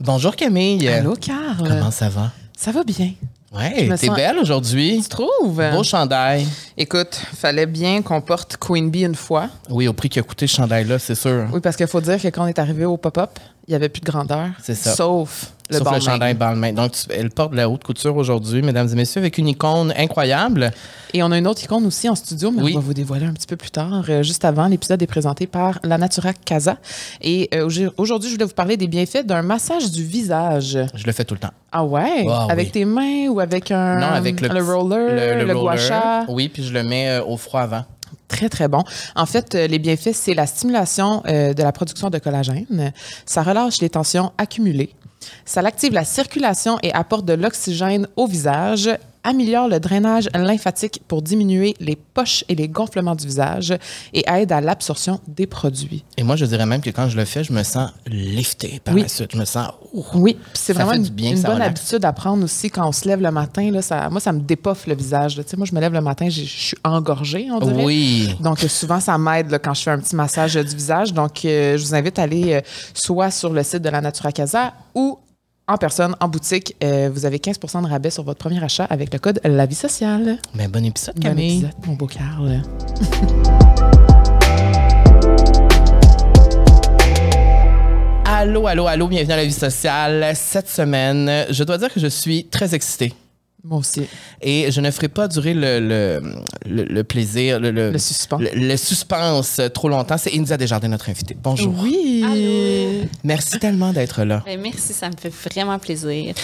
Bonjour Camille. Allô, Carl. Comment ça va? Ça va bien. Ouais, t'es sens- belle aujourd'hui. Tu trouves? Beau chandail. Écoute, fallait bien qu'on porte Queen Bee une fois. Oui, au prix qui a coûté ce chandail-là, c'est sûr. Oui, parce qu'il faut dire que quand on est arrivé au pop-up, il n'y avait plus de grandeur. C'est ça. Sauf le Sauf le chandail Balmain. Donc, tu- elle porte de la haute couture aujourd'hui, mesdames et messieurs, avec une icône incroyable. Et on a une autre icône aussi en studio, mais Oui. on va vous dévoiler un petit peu plus tard. Euh, juste avant, l'épisode est présenté par la Natura Casa. Et euh, aujourd- aujourd'hui, je voulais vous parler des bienfaits d'un massage du visage. Je le fais tout le temps. Ah ouais? Ah avec oui. tes mains ou avec un... non, avec le, petit- roller, le, gua sha? Oui, puis je le mets euh, au froid avant. Très, très bon. En fait, euh, les bienfaits, c'est la stimulation euh, de la production de collagène. Ça relâche les tensions accumulées. Ça active la circulation et apporte de l'oxygène au visage, améliore le drainage lymphatique pour diminuer les poches et les gonflements du visage et aide à l'absorption des produits. Et moi, je dirais même que quand je le fais, je me sens lifté par Oui. la suite. Je me sens. ouh. Oui, c'est vraiment une, bien, une bonne relaxe. habitude à prendre aussi quand on se lève le matin. Là, ça, moi, ça me dépoffe le visage. là. Moi, je me lève le matin, je suis engorgée, on dirait. Oui. Donc, souvent, ça m'aide quand je fais un petit massage du visage. Donc, euh, je vous invite à aller euh, soit sur le site de la Natura Casa ou en personne, en boutique. Euh, vous avez 15 de rabais sur votre premier achat avec le code La Vie Sociale. Mais bon épisode, Bon Camille. épisode, mon beau Carl. Allô, allô, allô, bienvenue à la vie sociale. Cette semaine, je dois dire que je suis très excitée. Moi aussi. Et je ne ferai pas durer le, le, le- le plaisir, le, le, Le suspense. le- le suspense trop longtemps. C'est India Desjardins, notre invitée. Bonjour. Oui. Allô. Merci tellement d'être là. Ben, merci, ça me fait vraiment plaisir.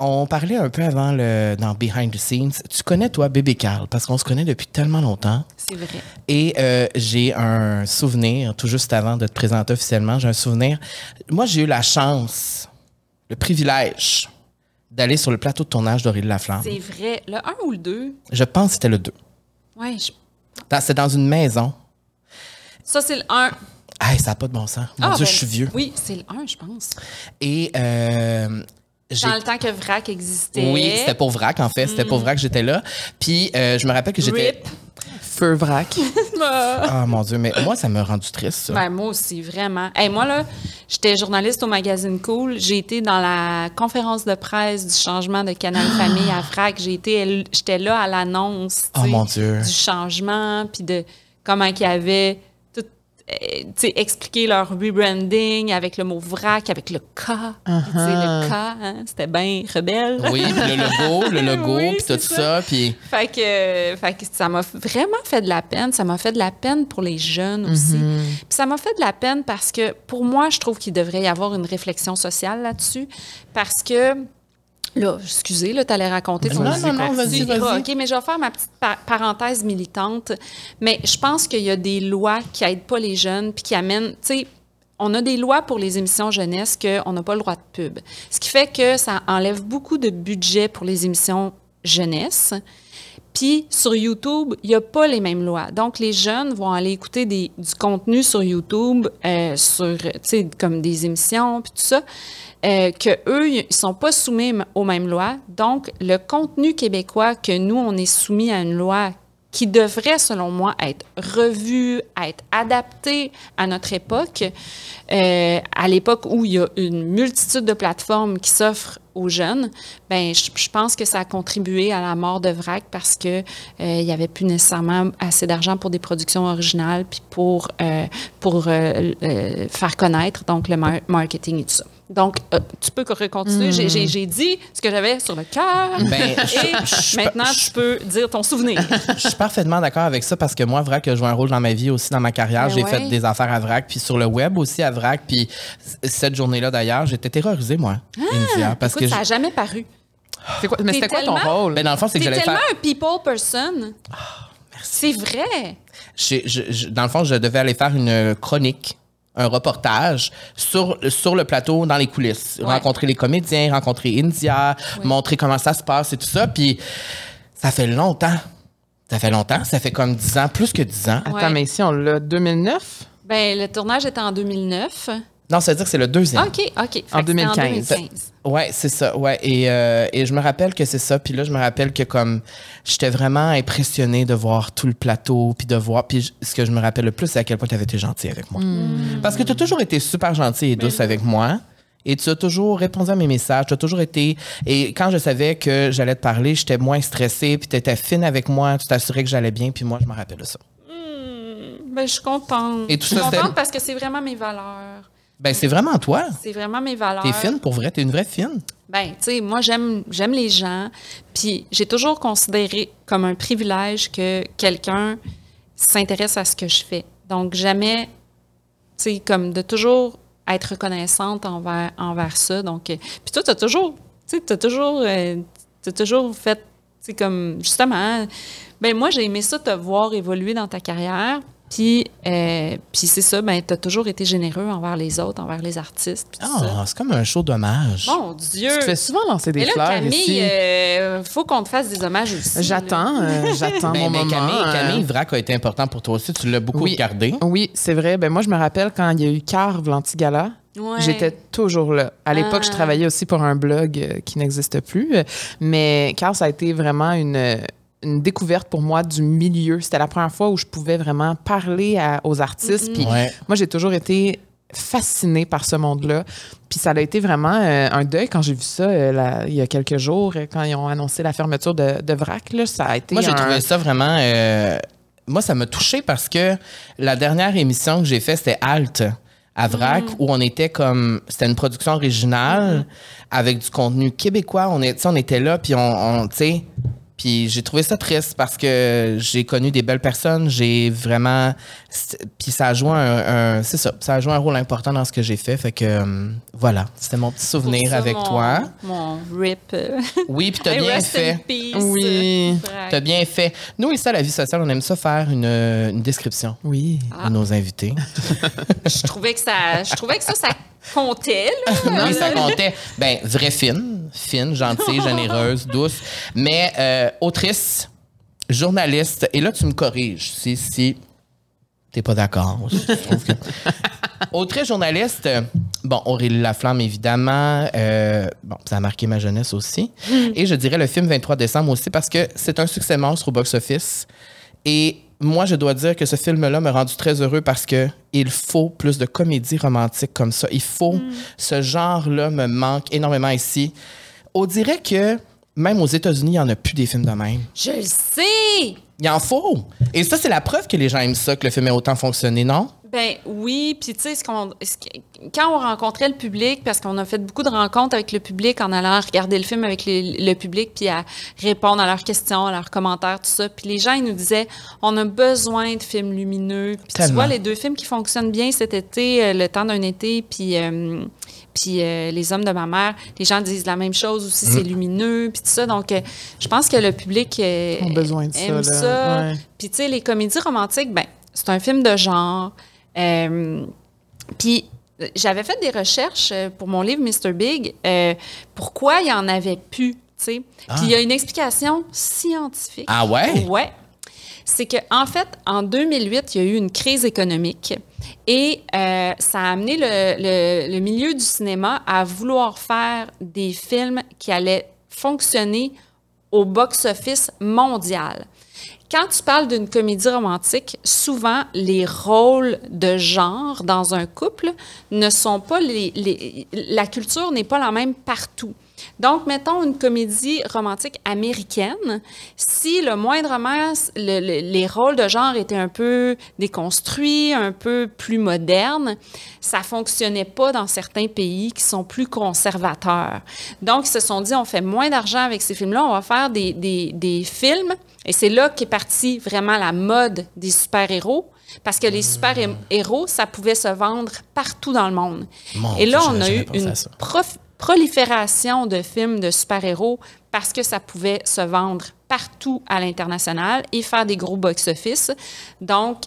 On parlait un peu avant le, dans Behind the Scenes. Tu connais, toi, Bébé Carl, parce qu'on se connaît depuis tellement longtemps. C'est vrai. Et euh, j'ai un souvenir, tout juste avant de te présenter officiellement, j'ai un souvenir. Moi, j'ai eu la chance, le privilège d'aller sur le plateau de tournage d'Aurélie Laflamme. C'est vrai. Le 1 ou le 2? Je pense que c'était le 2. Ouais, je- C'est dans une maison. ça, c'est le 1. Hey, ça n'a pas de bon sens. Mon Ah, Dieu, ben, je suis vieux. Oui, c'est le 1, je pense. Et euh, j'ai Dans le temps que VRAC existait. Oui, c'était pour VRAC, en fait. C'était pour VRAC que j'étais là. Puis, euh, je me rappelle que j'étais. Vrac. Ah, mon Dieu, mais moi, ça m'a rendu triste, ça. Ben, moi aussi, vraiment. Hey, moi, là, j'étais journaliste au magazine Cool. J'ai été dans la conférence de presse du changement de Canal Famille à VRAC. J'ai été, j'étais là à l'annonce. tu Oh, sais, mon Dieu. Du changement, puis de comment qu'il y avait euh, expliqué leur rebranding avec le mot vrac, avec le K. Sais, le K, hein, c'était bien rebelle. Oui, le logo, le logo, Oui, puis tout c'est ça. Puis, Fait que, fait que ça m'a vraiment fait de la peine. Ça m'a fait de la peine pour les jeunes aussi. Puis ça m'a fait de la peine parce que pour moi, je trouve qu'il devrait y avoir une réflexion sociale là-dessus. Parce que, là, excusez, là, t'allais raconter ton Non, non, non, vas-y, vas-y. OK, mais je vais faire ma petite pa- parenthèse militante. Mais je pense qu'il y a des lois qui aident pas les jeunes puis qui amènent, tu sais, on a des lois pour les émissions jeunesse qu'on n'a pas le droit de pub. Ce qui fait que ça enlève beaucoup de budget pour les émissions jeunesse. Puis sur YouTube, il n'y a pas les mêmes lois. Donc les jeunes vont aller écouter des- du contenu sur YouTube, euh, sur, tu sais, comme des émissions, puis tout ça, euh, que eux, ils sont pas soumis aux mêmes lois. Donc le contenu québécois que nous, on est soumis à une loi qui devrait, selon moi, être revu, être adapté à notre époque, euh, à l'époque où il y a une multitude de plateformes qui s'offrent aux jeunes, ben je, pense que ça a contribué à la mort de VRAC parce que euh, il y avait plus nécessairement assez d'argent pour des productions originales puis pour euh, pour euh, euh, faire connaître donc le mar- marketing et tout ça. Donc euh, tu peux continuer. J'ai- J'ai j'ai dit ce que j'avais sur le cœur. Ben, et je- maintenant je- tu peux dire ton souvenir. je suis parfaitement d'accord avec ça parce que moi, VRAC a joué un rôle dans ma vie aussi, dans ma carrière. Ben j'ai ouais. fait des affaires à VRAC, puis sur le web aussi à VRAC. Puis cette journée-là, d'ailleurs, j'étais terrorisée, moi, India, parce Écoute, que ça n'a jamais paru. C'est quoi- mais c'était quoi ton rôle? Ben, dans le fond, c'est que j'allais tellement faire. un people person. C'est vrai. J'ai- je- je- dans le fond, je devais aller faire une chronique, un reportage sur, sur le plateau, dans les coulisses. Ouais. Rencontrer les comédiens, rencontrer India, montrer comment ça se passe et tout ça. Puis ça fait longtemps. Ça fait longtemps. Ça fait comme 10 ans, plus que 10 ans. Attends, Ouais. mais ici, on l'a 2009? Ben, le tournage était en 2009. Non, ça veut dire que c'est le deuxième. OK, OK. En que c'était 2015. 2015. Ouais, c'est ça. Ouais, et, euh, et je me rappelle que c'est ça. Puis là, je me rappelle que comme j'étais vraiment impressionnée de voir tout le plateau, puis de voir. Puis je- ce que je me rappelle le plus, c'est à quel point tu avais été gentil avec moi. Parce que tu as toujours été super gentil et douce avec moi. Et tu as toujours répondu à mes messages, tu as toujours été. Et quand je savais que j'allais te parler, j'étais moins stressée, puis tu étais fine avec moi, tu t'assurais que j'allais bien, puis moi, je me rappelle de ça. Ben, je suis contente. Et tout je suis ça, contente parce que c'est vraiment mes valeurs. Ben, c'est vraiment toi. C'est vraiment mes valeurs. T'es fine pour vrai, t'es une vraie fine. Ben, tu sais, moi, j'aime, j'aime les gens. Puis j'ai toujours considéré comme un privilège que quelqu'un s'intéresse à ce que je fais. Donc, jamais, tu sais, comme de toujours être reconnaissante envers, envers ça. Donc, euh, puis toi, tu as toujours, tu sais, tu as toujours, euh, t'as toujours fait, tu sais, comme, justement, ben moi, j'ai aimé ça te voir évoluer dans ta carrière. Puis, euh, puis c'est ça, ben, tu as toujours été généreux envers les autres, envers les artistes. Ah, c'est comme un show d'hommage. Mon Dieu! Tu te fais souvent lancer des Mais là, fleurs Camille, ici. euh, faut qu'on te fasse des hommages aussi. J'attends, euh, j'attends Ben, mon moment. Camille, euh, Camille Vrac a été important pour toi aussi. Tu l'as beaucoup Oui. regardé. Oui, c'est vrai. Ben moi, je me rappelle quand il y a eu Carve l'Antigala. Ouais. J'étais toujours là. À l'époque, je Ah. travaillais aussi pour un blog qui n'existe plus. Mais Carve, ça a été vraiment une, une découverte pour moi du milieu. C'était la première fois où je pouvais vraiment parler à- aux artistes. Puis Ouais. moi, j'ai toujours été fascinée par ce monde-là. Puis ça a été vraiment euh, un deuil quand j'ai vu ça euh, il y a quelques jours, euh, quand ils ont annoncé la fermeture de, de VRAC. Là, ça a été Moi, j'ai un- trouvé ça vraiment. euh, moi, ça m'a touché parce que la dernière émission que j'ai faite, c'était Alt à Vrac, où on était comme. C'était une production originale avec du contenu québécois. On, est, on était là, puis on. on tu sais. Puis j'ai trouvé ça triste parce que j'ai connu des belles personnes. J'ai vraiment. Puis ça a joué un. un- c'est ça. Ça a joué un rôle important dans ce que j'ai fait. Fait que. euh, voilà. C'était mon petit souvenir ça, avec mon- toi. Mon rip. euh, Oui, puis t'as bien fait. Oui. T'as bien fait. Nous, ici, à la vie sociale, on aime ça faire une, une description Oui. Ah. de nos invités. Je trouvais que ça, je trouvais que ça, ça comptait. Là. oui, ça comptait. Ben, vraie fine, fine, gentille, généreuse, douce, mais euh, autrice, journaliste. Et là, tu me corriges si, si t'es pas d'accord. Que- Autrice, journaliste, euh, bon, Aurélie Laflamme, évidemment. euh, bon, ça a marqué ma jeunesse aussi. Et je dirais le film 23 décembre aussi parce que c'est un succès monstre au box-office. Et moi, je dois dire que ce film-là m'a rendu très heureux parce que il faut plus de comédies romantiques comme ça. Il faut ce genre-là me manque énormément ici. On dirait que même aux États-Unis, il n'y en a plus des films de même. Je le sais. Il en faut. Et ça, c'est la preuve que les gens aiment ça, que le film ait autant fonctionné, non? Ben oui, puis tu sais, ce qu'on- quand on rencontrait le public, parce qu'on a fait beaucoup de rencontres avec le public en allant regarder le film avec les- le public, puis à répondre à leurs questions, à leurs commentaires, tout ça. Puis les gens, ils nous disaient, on a besoin de films lumineux. Puis tu vois, les deux films qui fonctionnent bien cet été, euh, Le temps d'un été, puis... euh, puis euh, les hommes de ma mère, les gens disent la même chose aussi, c'est lumineux, puis tout ça. Donc, euh, je pense que le public euh, Ont besoin de ça, aime ça. Ouais. Puis, tu sais, les comédies romantiques, ben, c'est un film de genre. Euh, puis, j'avais fait des recherches euh, pour mon livre Mr. Big. euh, pourquoi il y en avait plus, tu sais. Puis, il y a une explication scientifique. Ah ouais? Ouais. C'est que en fait, en 2008, il y a eu une crise économique et euh, ça a amené le, le- le milieu du cinéma à vouloir faire des films qui allaient fonctionner au box-office mondial. Quand tu parles d'une comédie romantique, souvent les rôles de genre dans un couple ne sont pas les, la culture n'est pas la même partout. Donc, mettons une comédie romantique américaine, si le moindrement le- le- les rôles de genre étaient un peu déconstruits, un peu plus modernes, ça fonctionnait pas dans certains pays qui sont plus conservateurs. Donc, ils se sont dit, on fait moins d'argent avec ces films-là, on va faire des, des- des films. Et c'est là qu'est partie vraiment la mode des super-héros. Parce que les super-héros, ça pouvait se vendre partout dans le monde. Mon Et là, on a eu une prof- prolifération de films de super-héros parce que ça pouvait se vendre partout à l'international et faire des gros box-office. Donc,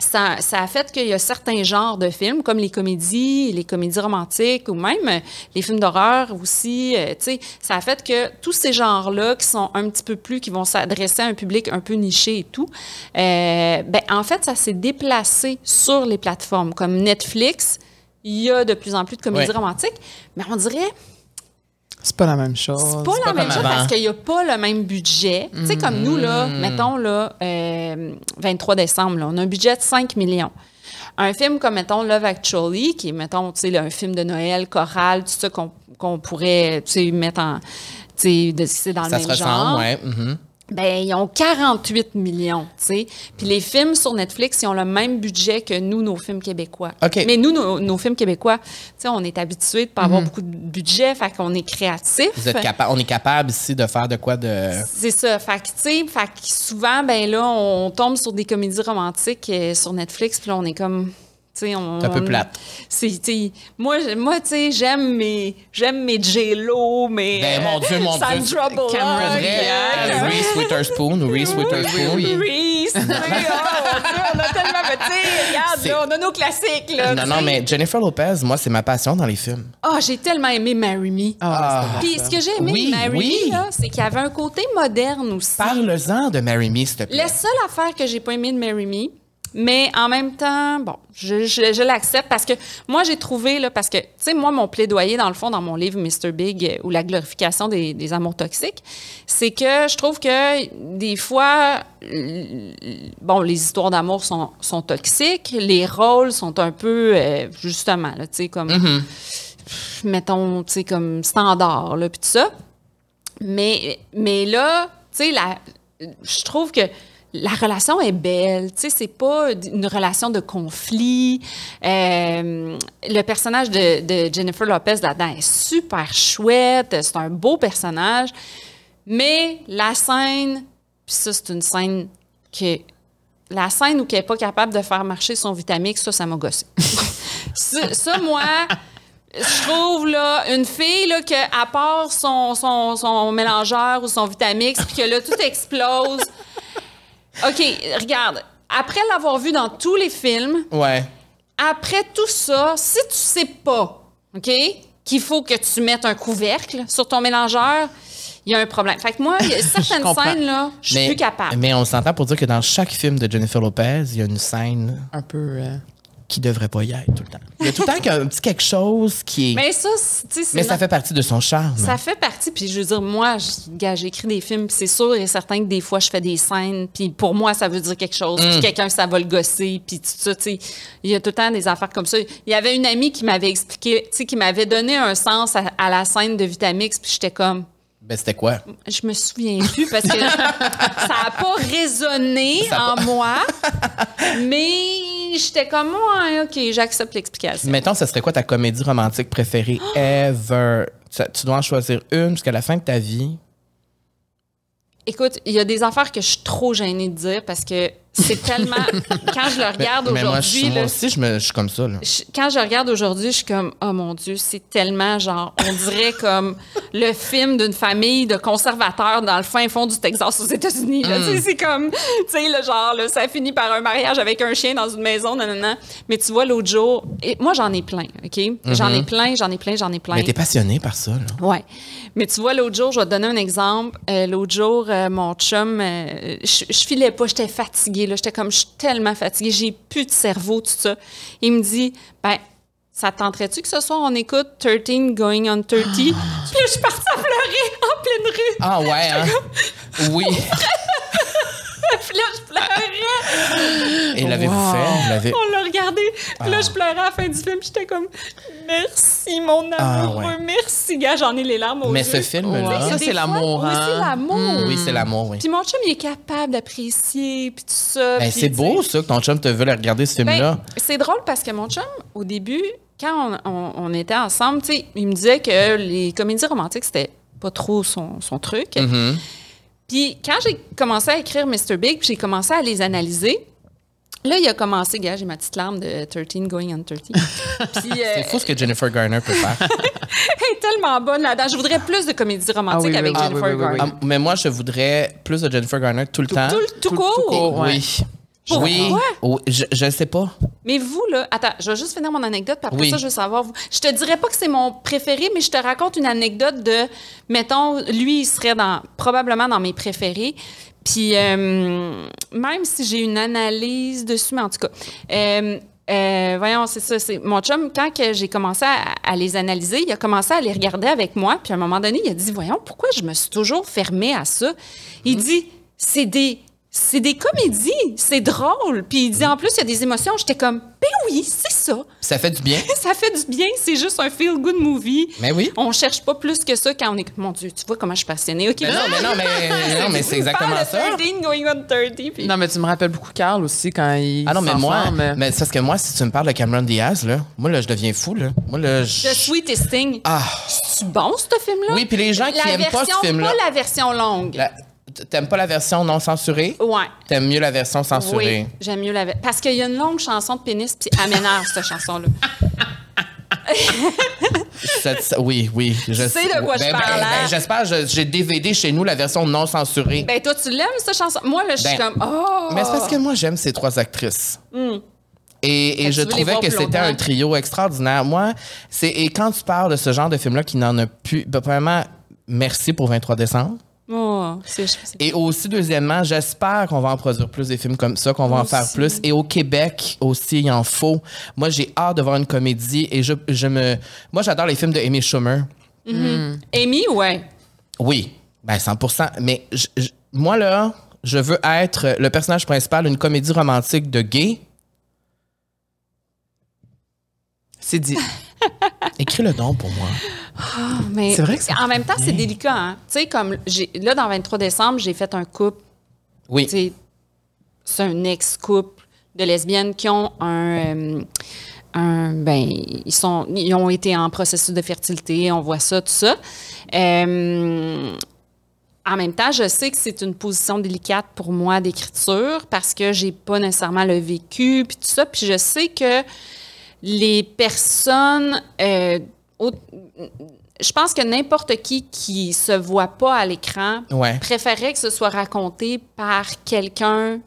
ça, a fait qu'il y a certains genres de films, comme les comédies, les comédies romantiques ou même les films d'horreur aussi. euh, ça a fait que tous ces genres-là, qui sont un petit peu plus, qui vont s'adresser à un public un peu niché et tout, euh, ben, en fait, ça s'est déplacé sur les plateformes comme Netflix. Il y a de plus en plus de comédies Ouais. romantiques, mais on dirait C'est pas la même chose. c'est pas pas la même chose avant. parce qu'il n'y a pas le même budget. Tu sais, comme nous, là, Mm. mettons, là, euh, 23 décembre, là, on a un budget de 5 millions. un film comme, mettons, Love Actually, qui est, mettons, tu sais, un film de Noël, choral, tout ça qu'on qu'on pourrait, tu sais, mettre en... Tu sais, c'est dans le Ça même se genre. ressemble, ouais. mhm. Ben, ils ont 48 millions, tu sais. Puis les films sur Netflix, ils ont le même budget que nous, nos films québécois. Mais nous, nos, nos films québécois, tu sais, on est habitués de pas avoir beaucoup de budget, fait qu'on est créatifs. Vous êtes capa- on est capable ici de faire de quoi de. C'est ça. Fait que, tu sais, fait que souvent, ben là, on tombe sur des comédies romantiques euh, sur Netflix, puis là, on est comme... tu sais, on- C'est un peu plate. C'est, tu sais, moi, moi tu sais, j'aime mes, j'aime mes J-Lo, mes... Ben, mon Dieu, mon Dieu. Sandra Bullock. Cameron Reese Witherspoon ou Reese Witherspoon. Reese, tu sais, oh, mon Dieu, on a tellement sais, regarde, là, on a nos classiques, là. Non, non, mais Jennifer Lopez, moi, c'est ma passion dans les films. Ah, j'ai tellement aimé Marry Me. Ah, bon, Puis ce que j'ai aimé Oui, Marry oui. Me, là, c'est qu'il y avait un côté moderne aussi. Parle-en de Marry Me, s'il te plaît. La seule affaire que j'ai pas aimé de Marry Me, mais en même temps, bon, je, je- je l'accepte parce que moi, j'ai trouvé, là, parce que, tu sais, moi, mon plaidoyer, dans le fond, dans mon livre Mr. Big euh, ou la glorification des, des amours toxiques, c'est que je trouve que des fois, bon, les histoires d'amour sont, sont toxiques, les rôles sont un peu, euh, justement, là, tu sais, comme, mettons, tu sais, comme standard, là, puis tout ça. Mais, mais là, tu sais, je trouve que la relation est belle. Tu sais, c'est pas une relation de conflit. Euh, le personnage de, Jennifer Lopez là-dedans est super chouette. C'est un beau personnage. Mais la scène, puis ça, c'est une scène que. La scène où elle n'est pas capable de faire marcher son Vitamix, ça, ça m'a gossé. ça, moi, je trouve une fille là, que, à part son, son, son mélangeur ou son Vitamix, puis que là, tout explose. OK, regarde. Après l'avoir vu dans tous les films, Ouais. après tout ça, si tu sais pas, OK, qu'il faut que tu mettes un couvercle sur ton mélangeur, il y a un problème. Fait que moi, il y a certaines scènes, là, je suis plus capable. Mais on s'entend pour dire que dans chaque film de Jennifer Lopez, il y a une scène Un peu. euh, qui devrait pas y être tout le temps. Il y a tout le temps qu'un petit quelque chose qui est. Mais, Mais ça, tu sais, c'est ça fait partie de son charme. Ça fait partie, puis je veux dire, moi, j'écris des films, c'est sûr et certain que des fois, je fais des scènes, puis pour moi, ça veut dire quelque chose, Mm. puis quelqu'un, ça va le gosser, puis tout ça, tu sais. Il y a tout le temps des affaires comme ça. Il y avait une amie qui m'avait expliqué, tu sais, qui m'avait donné un sens à, à la scène de Vitamix, puis j'étais comme, Ben, c'était quoi? je me souviens plus parce que ça n'a pas résonné en moi, mais j'étais comme, ouais, OK, j'accepte l'explication. Mettons, ce serait quoi ta comédie romantique préférée ever? Tu dois en choisir une jusqu'à la fin de ta vie. Écoute, il y a des affaires que je suis trop gênée de dire parce que c'est tellement. quand je le regarde aujourd'hui, moi aussi, je, me, je suis comme ça. Là. je- quand je regarde aujourd'hui, je suis comme, oh mon Dieu, c'est tellement genre, on dirait comme le film d'une famille de conservateurs dans le fin fond du Texas aux États-Unis. sais, C'est comme, tu sais, le genre, là, ça finit par un mariage avec un chien dans une maison, non, non, non. Mais tu vois, l'autre jour, et moi, j'en ai plein, OK? J'en ai plein, j'en ai plein, j'en ai plein. Mais t'es passionné par ça. Là. Ouais. Mais tu vois, l'autre jour, je vais te donner un exemple. Euh, l'autre jour, euh, mon chum, euh, je, je filais pas, j'étais fatiguée. Là. J'étais comme, je suis tellement fatiguée, j'ai plus de cerveau, tout ça. Il me dit, ben, ça te tenterait-tu que ce soir, on écoute 13 Going on 30? Puis là, je suis partie à pleurer en pleine rue. Ah ouais, hein? Oui. Puis là. Et l'avez-vous Wow. fait? On l'a regardé. Puis là, je pleurais à la fin du film. J'étais comme, merci, mon Ah, amoureux. ouais. Merci, gars, j'en ai les larmes aux Mais yeux. ce film-là. Ouais. Ça, Des c'est l'amour, Oui, c'est l'amour. Oui, c'est l'amour, oui. Puis mon chum, il est capable d'apprécier, puis tout ça. Ben, puis, c'est beau, ça, que ton chum te veut aller regarder ce film-là. ben, c'est drôle parce que mon chum, au début, quand on, on- on était ensemble, tu sais, il me disait que les comédies romantiques, c'était pas trop son, son truc. Mhm. Puis quand j'ai commencé à écrire Mr. Big, puis j'ai commencé à les analyser, là, il a commencé, gars, j'ai ma petite larme de 13 going on 30. puis euh, C'est fou ce que Jennifer Garner peut faire. elle est tellement bonne là-dedans. Je voudrais plus de comédies romantiques Ah oui, oui, avec oui. Jennifer oui, oui, oui, Garner. Ah, mais moi, je voudrais plus de Jennifer Garner tout le temps. Tout, le- tout Tout- court. tout court. ouais. Oui. Pourquoi? Oui. Oui, Je, ne sais pas. Mais vous, là, attends, je vais juste finir mon anecdote, puis après Oui. ça, je veux savoir. Vous. Je te dirais pas que c'est mon préféré, mais je te raconte une anecdote de, mettons, lui, il serait dans, probablement dans mes préférés. Puis, euh, même si j'ai une analyse dessus, mais en tout cas, euh, euh, voyons, c'est ça. C'est mon chum, quand que j'ai commencé à, à les analyser, il a commencé à les regarder avec moi. Puis à un moment donné, il a dit Voyons, pourquoi je me suis toujours fermée à ça? Il dit C'est des. C'est des comédies, c'est drôle. Puis il dit en plus, il y a des émotions. J'étais comme, ben oui, c'est ça. Ça fait du bien. Ça fait du bien, c'est juste un feel-good movie. Mais oui. On cherche pas plus que ça quand on est. Mon Dieu, tu vois comment je suis passionnée. OK, Mais non, mais non, mais, non, mais c'est exactement ça. de 13 going on 30. puis- Non, mais tu me rappelles beaucoup Carl aussi quand il. Ah non, mais moi, mais c'est parce que moi, si tu me parles de Cameron Diaz, là, moi, là, je deviens fou, là. Moi, là, je... The Sweetest Thing. Ah, C'est bon, ce film-là? Oui, puis les gens qui La aiment pas ce version- film-là- Pas la version longue. la- t'aimes pas la version non censurée? Ouais. T'aimes mieux la version censurée? Oui, j'aime mieux la version. Parce qu'il y a une longue chanson de pénis, puis m'énerve, cette chanson-là. Oui, oui. Je sais de quoi je ben, ben, parle, ben, hein? J'espère, je- j'ai DVD chez nous, la version non censurée. Ben, toi, tu l'aimes, cette chanson? Moi, là, je suis Ben, comme, oh! Mais c'est parce que moi, j'aime ces trois actrices. Et, et je trouvais que c'était un trio extraordinaire. Moi, c'est et quand tu parles de ce genre de film-là qui n'en a plus, ben, premièrement, merci pour 23 décembre. Oh, Et aussi, deuxièmement, j'espère qu'on va en produire plus des films comme ça, qu'on va en faire plus. Et au Québec aussi, il en faut. Moi, j'ai hâte de voir une comédie et je, je me. Moi, j'adore les films de Amy Schumer. Amy, ouais. Oui, ben 100% Mais je- je- moi, là, je veux être le personnage principal d'une comédie romantique de gay. C'est dit. Écris le nom pour moi. Mais C'est vrai que ça en même temps, c'est délicat. Hein? Tu sais, comme j'ai, là, dans 23 décembre, j'ai fait un couple. Oui. C'est un ex-couple de lesbiennes qui ont un. euh, un- ben, ils, sont, ils ont été en processus de fertilité, on voit ça, tout ça. Euh, en même temps, je sais que c'est une position délicate pour moi d'écriture parce que j'ai pas nécessairement le vécu, puis tout ça. Puis je sais que les personnes. euh, au- je pense que n'importe qui qui se voit pas à l'écran Ouais. préférerait que ce soit raconté par quelqu'un,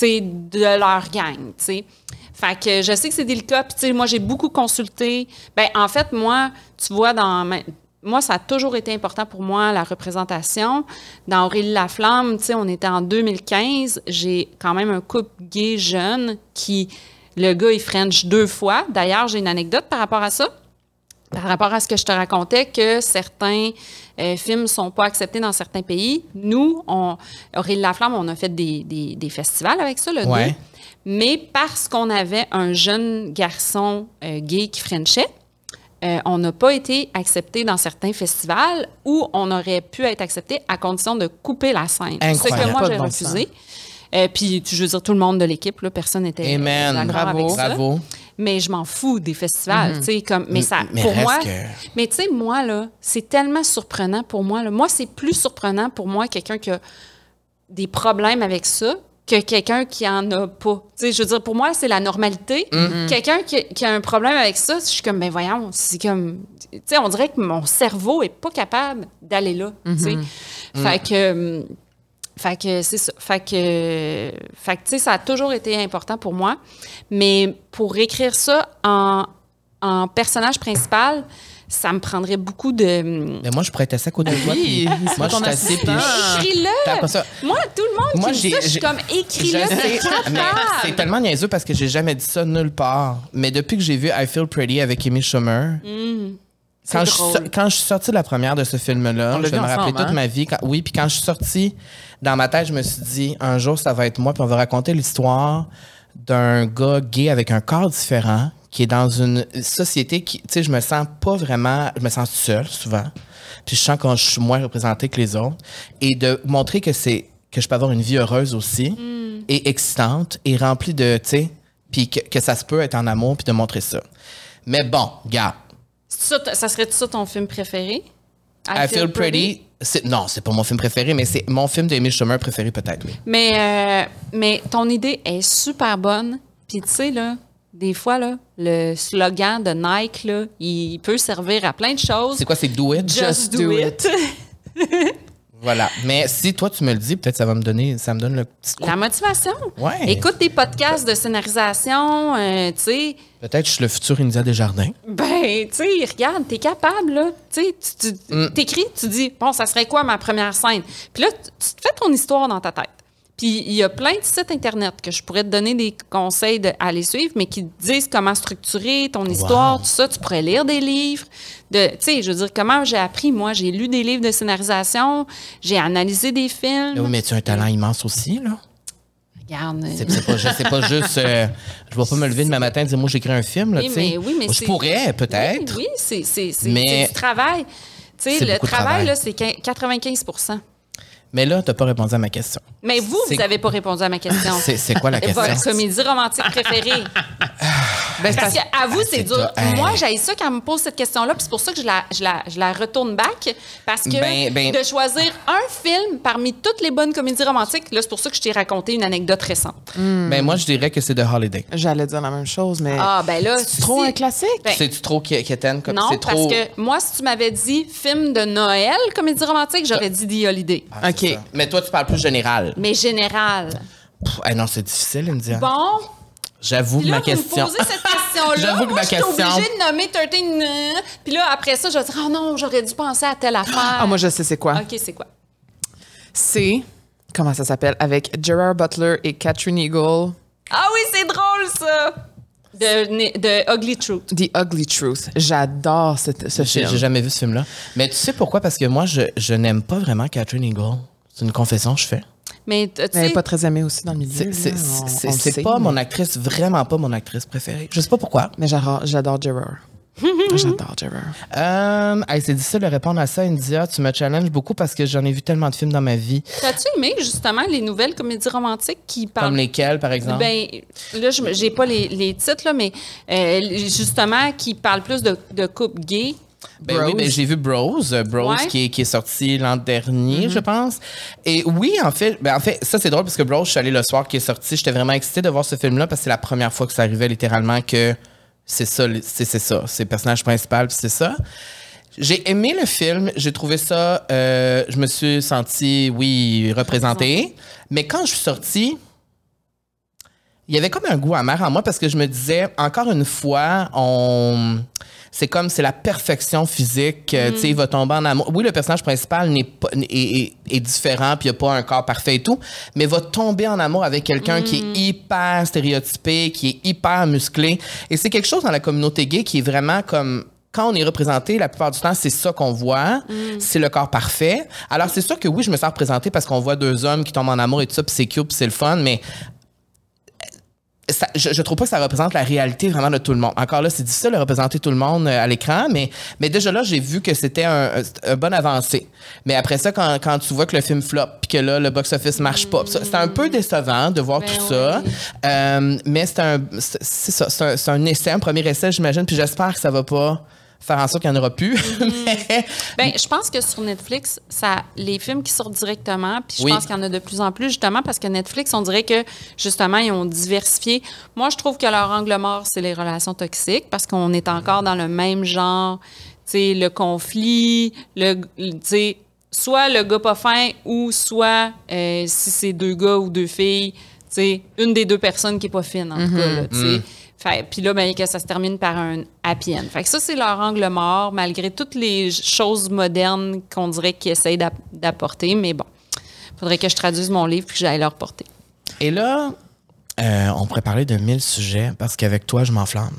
de leur gang. Fait que je sais que c'est délicat, puis moi, j'ai beaucoup consulté. Ben, en fait, moi, tu vois, dans ma- Moi, ça a toujours été important pour moi, la représentation. Dans Aurélie Laflamme, tu sais, on était en 2015. J'ai quand même un couple gay jeune qui... Le gars, il French deux fois. D'ailleurs, j'ai une anecdote par rapport à ça par rapport à ce que je te racontais, que certains euh, films ne sont pas acceptés dans certains pays. Nous, on, Aurélie Laflamme, on a fait des, des- des festivals avec ça, le Ouais. deux. Mais parce qu'on avait un jeune garçon euh, gay qui frenchait, euh, on n'a pas été accepté dans certains festivals où on aurait pu être accepté à condition de couper la scène. Ce Incroyable. que moi, j'ai bon refusé. Euh, puis, tu- je veux dire, tout le monde de l'équipe, personne n'était Amen. Bravo. avec ça. Bravo. Mais je m'en fous des festivals, tu sais, comme, mais ça, mais pour moi, que- mais tu sais, moi, là, c'est tellement surprenant pour moi, là. Moi, c'est plus surprenant pour moi, quelqu'un qui a des problèmes avec ça, que quelqu'un qui en a pas. Tu sais, je veux dire, pour moi, c'est la normalité. Mm-hmm. Quelqu'un qui, qui a un problème avec ça, je suis comme, ben voyons, c'est comme, tu sais, on dirait que mon cerveau est pas capable d'aller là, tu sais. Mm. Fait que, hum, fait que c'est ça. Fait que, fait que, tu sais, ça a toujours été important pour moi. Mais pour écrire ça en, en personnage principal, ça me prendrait beaucoup de. Mais moi, je pourrais être assis à côté de toi. Oui, puis c'est moi, je suis assis. Puis je- Écris-le! Moi, tout le monde Moi, qui me dit j'ai- ça, je suis comme écris-le, c'est tellement niaiseux parce que j'ai jamais dit ça nulle part. Mais depuis que j'ai vu I Feel Pretty avec Amy Schumer, quand, je, Mm. quand je suis sortie la première de ce film-là, je vais me rappeler toute hein? ma vie. quand- oui, puis quand je suis sortie, dans ma tête, je me suis dit, un jour, ça va être moi, puis on va raconter l'histoire d'un gars gay avec un corps différent qui est dans une société qui, tu sais, je me sens pas vraiment, je me sens seule souvent. Puis je sens quand je suis moins représentée que les autres. Et de montrer que c'est, que je peux avoir une vie heureuse aussi, et excitante, et remplie de, tu sais, puis que, que ça se peut être en amour, puis de montrer ça. Mais bon, gars, Ça, ça serait ça ton film préféré? I, Feel, Pretty, c'est, non, c'est pas mon film préféré, mais c'est mon film d'Amy Schumer préféré peut-être, oui. Mais, euh, mais ton idée est super bonne. Puis tu sais, là, des fois, là, le slogan de Nike, là, il peut servir à plein de choses. C'est quoi, c'est Do It? Just do it. Voilà. Mais si toi, tu me le dis, peut-être ça va me donner, ça me donne le petit coup. La motivation. Ouais. Écoute des podcasts de scénarisation, euh, tu sais. Peut-être je suis le futur India Desjardins. Ben, tu sais, regarde, t'es capable, là. Tu sais, tu- tu Mm. t'écris, tu dis, bon, ça serait quoi ma première scène? Puis là, tu tu te fais ton histoire dans ta tête. Puis il y a plein de sites Internet que je pourrais te donner des conseils de, à les suivre, mais qui te disent comment structurer ton histoire, tout ça. Tu pourrais lire des livres. De, tu sais, je veux dire, comment j'ai appris, moi, j'ai lu des livres de scénarisation, j'ai analysé des films. Oui, mais tu as un talent immense aussi, là. Regarde. C'est c'est pas, pas juste. euh, je vais pas me lever demain matin et dire, moi, j'écris un film. Là, Oui, mais- oui, mais je pourrais, peut-être. Oui, oui, c'est du travail. Tu sais, le travail, travail. là, c'est quin- 95 Mais là, t'as pas répondu à ma question. Mais vous, vous n'avez pas répondu à ma question. C'est c'est quoi la question? Votre comédie romantique préférée? Ben, Parce qu'à vous, c'est c'est dur. Hey. Moi, j'ai ça quand me pose cette question-là, puis c'est pour ça que je la, je la, je la retourne back. Parce que Ben, ben- de choisir un film parmi toutes les bonnes comédies romantiques, là, c'est pour ça que je t'ai raconté une anecdote récente. Ben, moi, je dirais que c'est The Holiday. J'allais dire la même chose, mais. Ah, ben là. c'est trop un classique. Ben, C'est-tu trop qui- quétaine? comme- non, c'est parce trop... que moi, si tu m'avais dit film de Noël, comédie romantique, j'aurais dit The Holiday. Ah, OK. ça. Mais toi, tu parles plus général. Mais général. Pff, non, c'est difficile, India. Bon, J'avoue que ma vous me question. posez cette question-là. J'avoue que ma je suis question- obligée de nommer 13. euh, Puis là, après ça, je vais dire, oh non, j'aurais dû penser à telle affaire. Ah, moi, je sais c'est quoi? OK, c'est quoi? C'est. Comment ça s'appelle? Avec Gerard Butler et Catherine Eagle. Ah oui, c'est drôle, ça! De, de Ugly Truth. The Ugly Truth. J'adore cette- ce J'ai film. j'ai jamais vu ce film-là. Mais tu sais pourquoi? Parce que moi, je, je n'aime pas vraiment Catherine Eagle. C'est une confession que je fais. Mais tu Elle n'est sais, pas très aimée aussi dans le milieu. C'est pas mais- mon actrice, vraiment pas mon actrice préférée. Je sais pas pourquoi. Mais j'adore Gerard. j'adore Gerard. Euh, hey, c'est difficile de répondre à ça, India. Tu me challenges beaucoup parce que j'en ai vu tellement de films dans ma vie. t'as-tu aimé justement les nouvelles comédies romantiques qui parlent. Comme lesquels, par exemple? Ben, là, j'ai pas les, les titres, là, mais euh, justement, qui parlent plus de, de couple gay. Ben oui, ben j'ai vu Bros, euh, Bros Ouais. qui, est, qui est sorti l'an dernier, je pense. Et oui, en fait, ben en fait, ça c'est drôle parce que Bros, je suis allé le soir qui est sorti, j'étais vraiment excitée de voir ce film-là parce que c'est la première fois que ça arrivait littéralement que c'est ça, c'est ça, c'est le personnage principal, c'est ça. J'ai aimé le film, j'ai trouvé ça, euh, je me suis senti, oui, représenté. Mais quand je suis sortie, il y avait comme un goût amer en moi parce que je me disais, encore une fois, on. C'est comme c'est la perfection physique, euh, tu sais, il va tomber en amour. Oui, le personnage principal n'est pas est, est- est différent, puis il a pas un corps parfait et tout, mais va tomber en amour avec quelqu'un qui est hyper stéréotypé, qui est hyper musclé. Et c'est quelque chose dans la communauté gay qui est vraiment comme quand on est représenté, la plupart du temps, c'est ça qu'on voit. C'est le corps parfait. Alors, c'est sûr que oui, je me sens représentée parce qu'on voit deux hommes qui tombent en amour et tout ça, puis c'est cute, puis c'est le fun, mais ça- je, je trouve pas que ça représente la réalité vraiment de tout le monde. Encore là, c'est difficile de représenter tout le monde euh, à l'écran, mais, mais déjà là, j'ai vu que c'était un, un, bon avancé. Mais après ça, quand, quand tu vois que le film flop, puis que là, le box-office marche pas, c'est un peu décevant de voir Ben tout ça. Euh, mais c'est un, c'est ça, c'est un, c'est un essai, un premier essai, j'imagine, puis j'espère que ça va pas faire en sorte qu'il n'y en aura plus. Mais- Ben, je pense que sur Netflix, ça, les films qui sortent directement, puis je Oui. pense qu'il y en a de plus en plus, justement, parce que Netflix, on dirait que, justement, ils ont diversifié. Moi, je trouve que leur angle mort, c'est les relations toxiques, parce qu'on est encore dans le même genre, tu sais, le conflit, le, tu sais, soit le gars pas fin, ou soit, euh, si c'est deux gars ou deux filles, tu sais, une des deux personnes qui est pas fine, en tout cas, là, tu sais. Fait, puis là, ben, que ça se termine par un happy end. Fait que ça, c'est leur angle mort, malgré toutes les choses modernes qu'on dirait qu'ils essayent d'app- d'apporter. Mais bon, faudrait que je traduise mon livre puis que j'aille leur porter. Et là, euh, on pourrait parler de mille sujets parce qu'avec toi, je m'enflamme.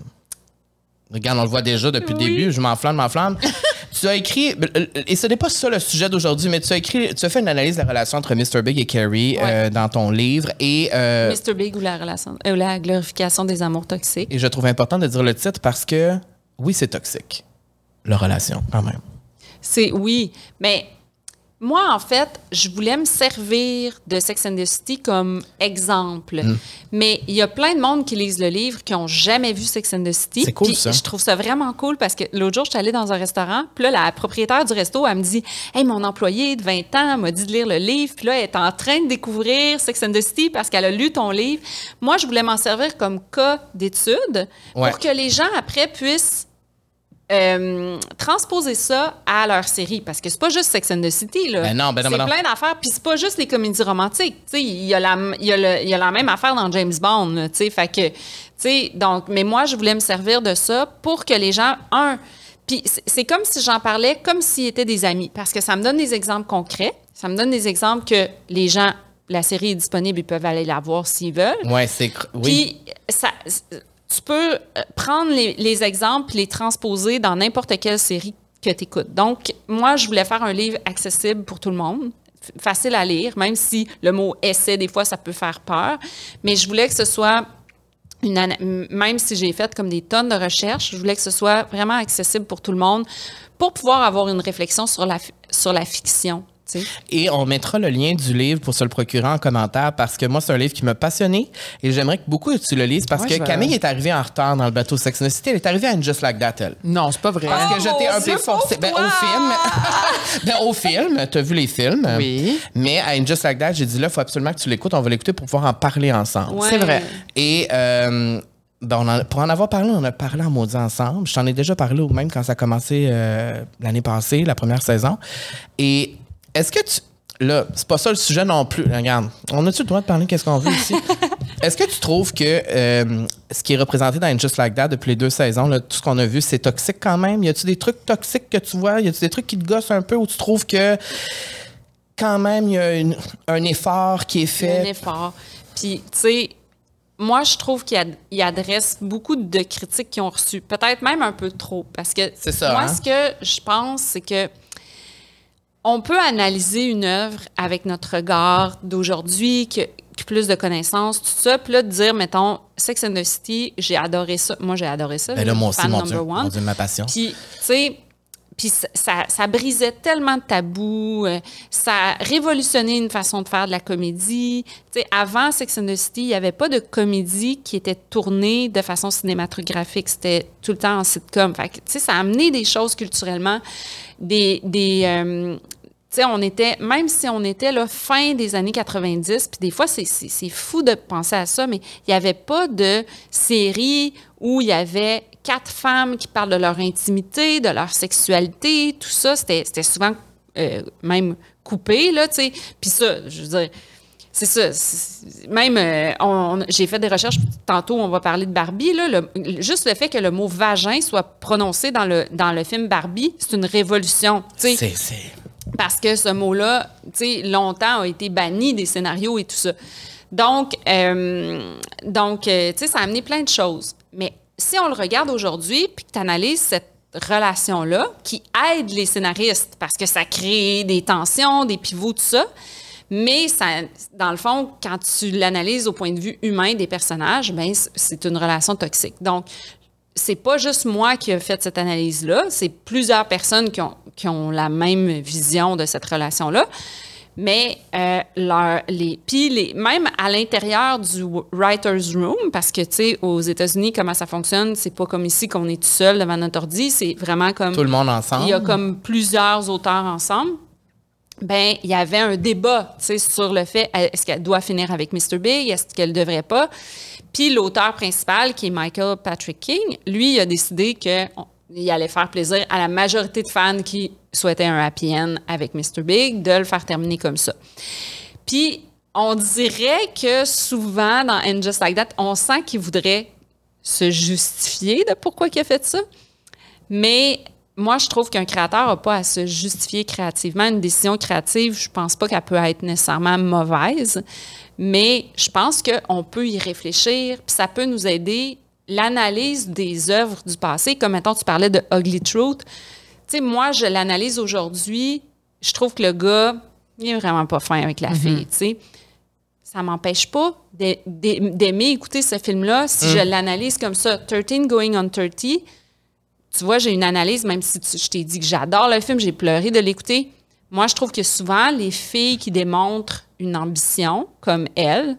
Regarde, on le voit déjà depuis le début, je m'enflamme, je m'enflamme. tu as écrit, et ce n'est pas ça le sujet d'aujourd'hui, mais tu as écrit, tu as fait une analyse de la relation entre Mr. Big et Carrie euh, dans ton livre. Et, euh, Mr. Big ou la relation, euh, la glorification des amours toxiques. et je trouve important de dire le titre parce que, oui, c'est toxique, la relation, quand même. C'est oui, mais moi en fait, je voulais me servir de Sex and the City comme exemple. Mm. Mais il y a plein de monde qui lisent le livre qui ont jamais vu Sex and the City. C'est cool, ça. Je trouve ça vraiment cool parce que l'autre jour, j'étais allée dans un restaurant, puis là la propriétaire du resto, elle me dit "Hey, mon employé de 20 ans m'a dit de lire le livre, puis là elle est en train de découvrir Sex and the City parce qu'elle a lu ton livre." Moi, je voulais m'en servir comme cas d'étude Ouais. pour que les gens après puissent euh, transposer ça à leur série parce que c'est pas juste Sex and the City là. Ben non, ben non, c'est ben plein d'affaires puis c'est pas juste les comédies romantiques. Tu sais, il y a la il y a le- il y a la même affaire dans James Bond. là, Tu sais, fait que donc mais moi je voulais me servir de ça pour que les gens un puis c'est- comme si j'en parlais comme s'ils étaient des amis parce que ça me donne des exemples concrets, ça me donne des exemples que les gens la série est disponible, ils peuvent aller la voir s'ils veulent. Ouais, c'est. Oui. Puis, ça, tu peux euh, prendre les, les exemples et les transposer dans n'importe quelle série que tu écoutes. Donc, moi, je voulais faire un livre accessible pour tout le monde. facile à lire, même si le mot essai, des fois, ça peut faire peur. Mais je voulais que ce soit une même si j'ai fait comme des tonnes de recherches, je voulais que ce soit vraiment accessible pour tout le monde pour pouvoir avoir une réflexion sur la, sur la fiction. Et on mettra le lien du livre pour se le procurer en commentaire parce que moi, c'est un livre qui m'a passionné et j'aimerais que beaucoup tu le lises parce Ouais, que Camille est arrivée en retard dans le bateau Sex and the City. Elle est arrivée à une Just Like That, elle. Non, c'est pas vrai. Parce que je t'ai Oh, un peu c'est forcé. Ben, au film. ben, au film, t'as vu les films? Oui. Mais à une Just Like That, j'ai dit là, il faut absolument que tu l'écoutes. On va l'écouter pour pouvoir en parler ensemble. Ouais. C'est vrai. Et euh, ben, on en- pour en avoir parlé, on en a parlé en maudit ensemble. Je t'en ai déjà parlé, ou même quand ça a commencé euh, l'année passée, la première saison. Et est-ce que tu. Là, c'est pas ça le sujet non plus. Regarde, on a-tu le droit de parler? Qu'est-ce qu'on veut ici? Est-ce que tu trouves que euh, ce qui est représenté dans Just Like That depuis les deux saisons, là, tout ce qu'on a vu, c'est toxique quand même? Y a-tu des trucs toxiques que tu vois? Y a-tu des trucs qui te gossent un peu ou tu trouves que quand même il y a une- un effort qui est un fait? effort. Puis, tu sais, moi, je trouve qu'il ad- adresse beaucoup de critiques qui ont reçu, peut-être même un peu trop, parce que ça, moi, hein? ce que je pense, c'est que on peut analyser une œuvre avec notre regard d'aujourd'hui, a plus de connaissances, tout ça, puis là, de dire, mettons, Sex and the City, j'ai adoré ça. Moi, j'ai adoré ça. Ben là, moi aussi, mon number Dieu, one. mon Dieu, ma passion. Puis, tu sais, puis ça, ça, ça brisait tellement de tabous, euh, ça a révolutionné une façon de faire de la comédie. Tu sais, avant Sex and the City, il n'y avait pas de comédie qui était tournée de façon cinématographique. C'était tout le temps en sitcom. Fait que, tu sais, ça a amené des choses culturellement, des... des euh, sais, on était, même si on était là, fin des années 90, puis des fois, c'est- fou de penser à ça, mais il n'y avait pas de série où il y avait quatre femmes qui parlent de leur intimité, de leur sexualité, tout ça. C'était souvent euh, même coupé, là, tu sais. Puis ça, je veux dire, c'est ça. Même, euh, on- j'ai fait des recherches, tantôt on va parler de Barbie, là, juste le fait que le mot vagin soit prononcé dans le, dans le film Barbie, c'est une révolution, c'est... Parce que ce mot-là, tu sais, longtemps a été banni des scénarios et tout ça. Donc, euh, donc euh, tu sais, ça a amené plein de choses. Mais si on le regarde aujourd'hui, puis que tu analyses cette relation-là, qui aide les scénaristes, parce que ça crée des tensions, des pivots, tout ça, mais ça, dans le fond, quand tu l'analyses au point de vue humain des personnages, ben c'est une relation toxique. Donc, c'est pas juste moi qui ai fait cette analyse-là, c'est plusieurs personnes qui ont, qui ont la même vision de cette relation-là. Mais euh, leur, les, puis les, même à l'intérieur du writer's room, parce que tu sais, aux États-Unis, comment ça fonctionne, c'est pas comme ici qu'on est tout seul devant notre ordi, c'est vraiment comme Tout le monde ensemble. il y a comme plusieurs auteurs ensemble. Ben, il y avait un débat, tu sais, sur le fait est-ce qu'elle doit finir avec Mr. Big, est-ce qu'elle devrait pas? Puis l'auteur principal, qui est Michael Patrick King, lui, il a décidé qu'il allait faire plaisir à la majorité de fans qui souhaitaient un happy end avec Mr. Big, de le faire terminer comme ça. Puis on dirait que souvent dans And Just Like That, on sent qu'il voudrait se justifier de pourquoi il a fait ça. Mais moi, je trouve qu'un créateur n'a pas à se justifier créativement. Une décision créative, je pense pas qu'elle peut être nécessairement mauvaise, mais je pense qu'on peut y réfléchir, puis ça peut nous aider. L'analyse des œuvres du passé, comme maintenant tu parlais de Ugly Truth, tu sais, moi, je l'analyse aujourd'hui, je trouve que le gars, il est vraiment pas fin avec la fille, tu sais ça m'empêche pas d'a- d'a- d'aimer écouter ce film-là si je l'analyse comme ça. 13 Going on 30, tu vois, j'ai une analyse, même si tu- je t'ai dit que j'adore le film, j'ai pleuré de l'écouter. Moi, je trouve que souvent, les filles qui démontrent une ambition, comme elle,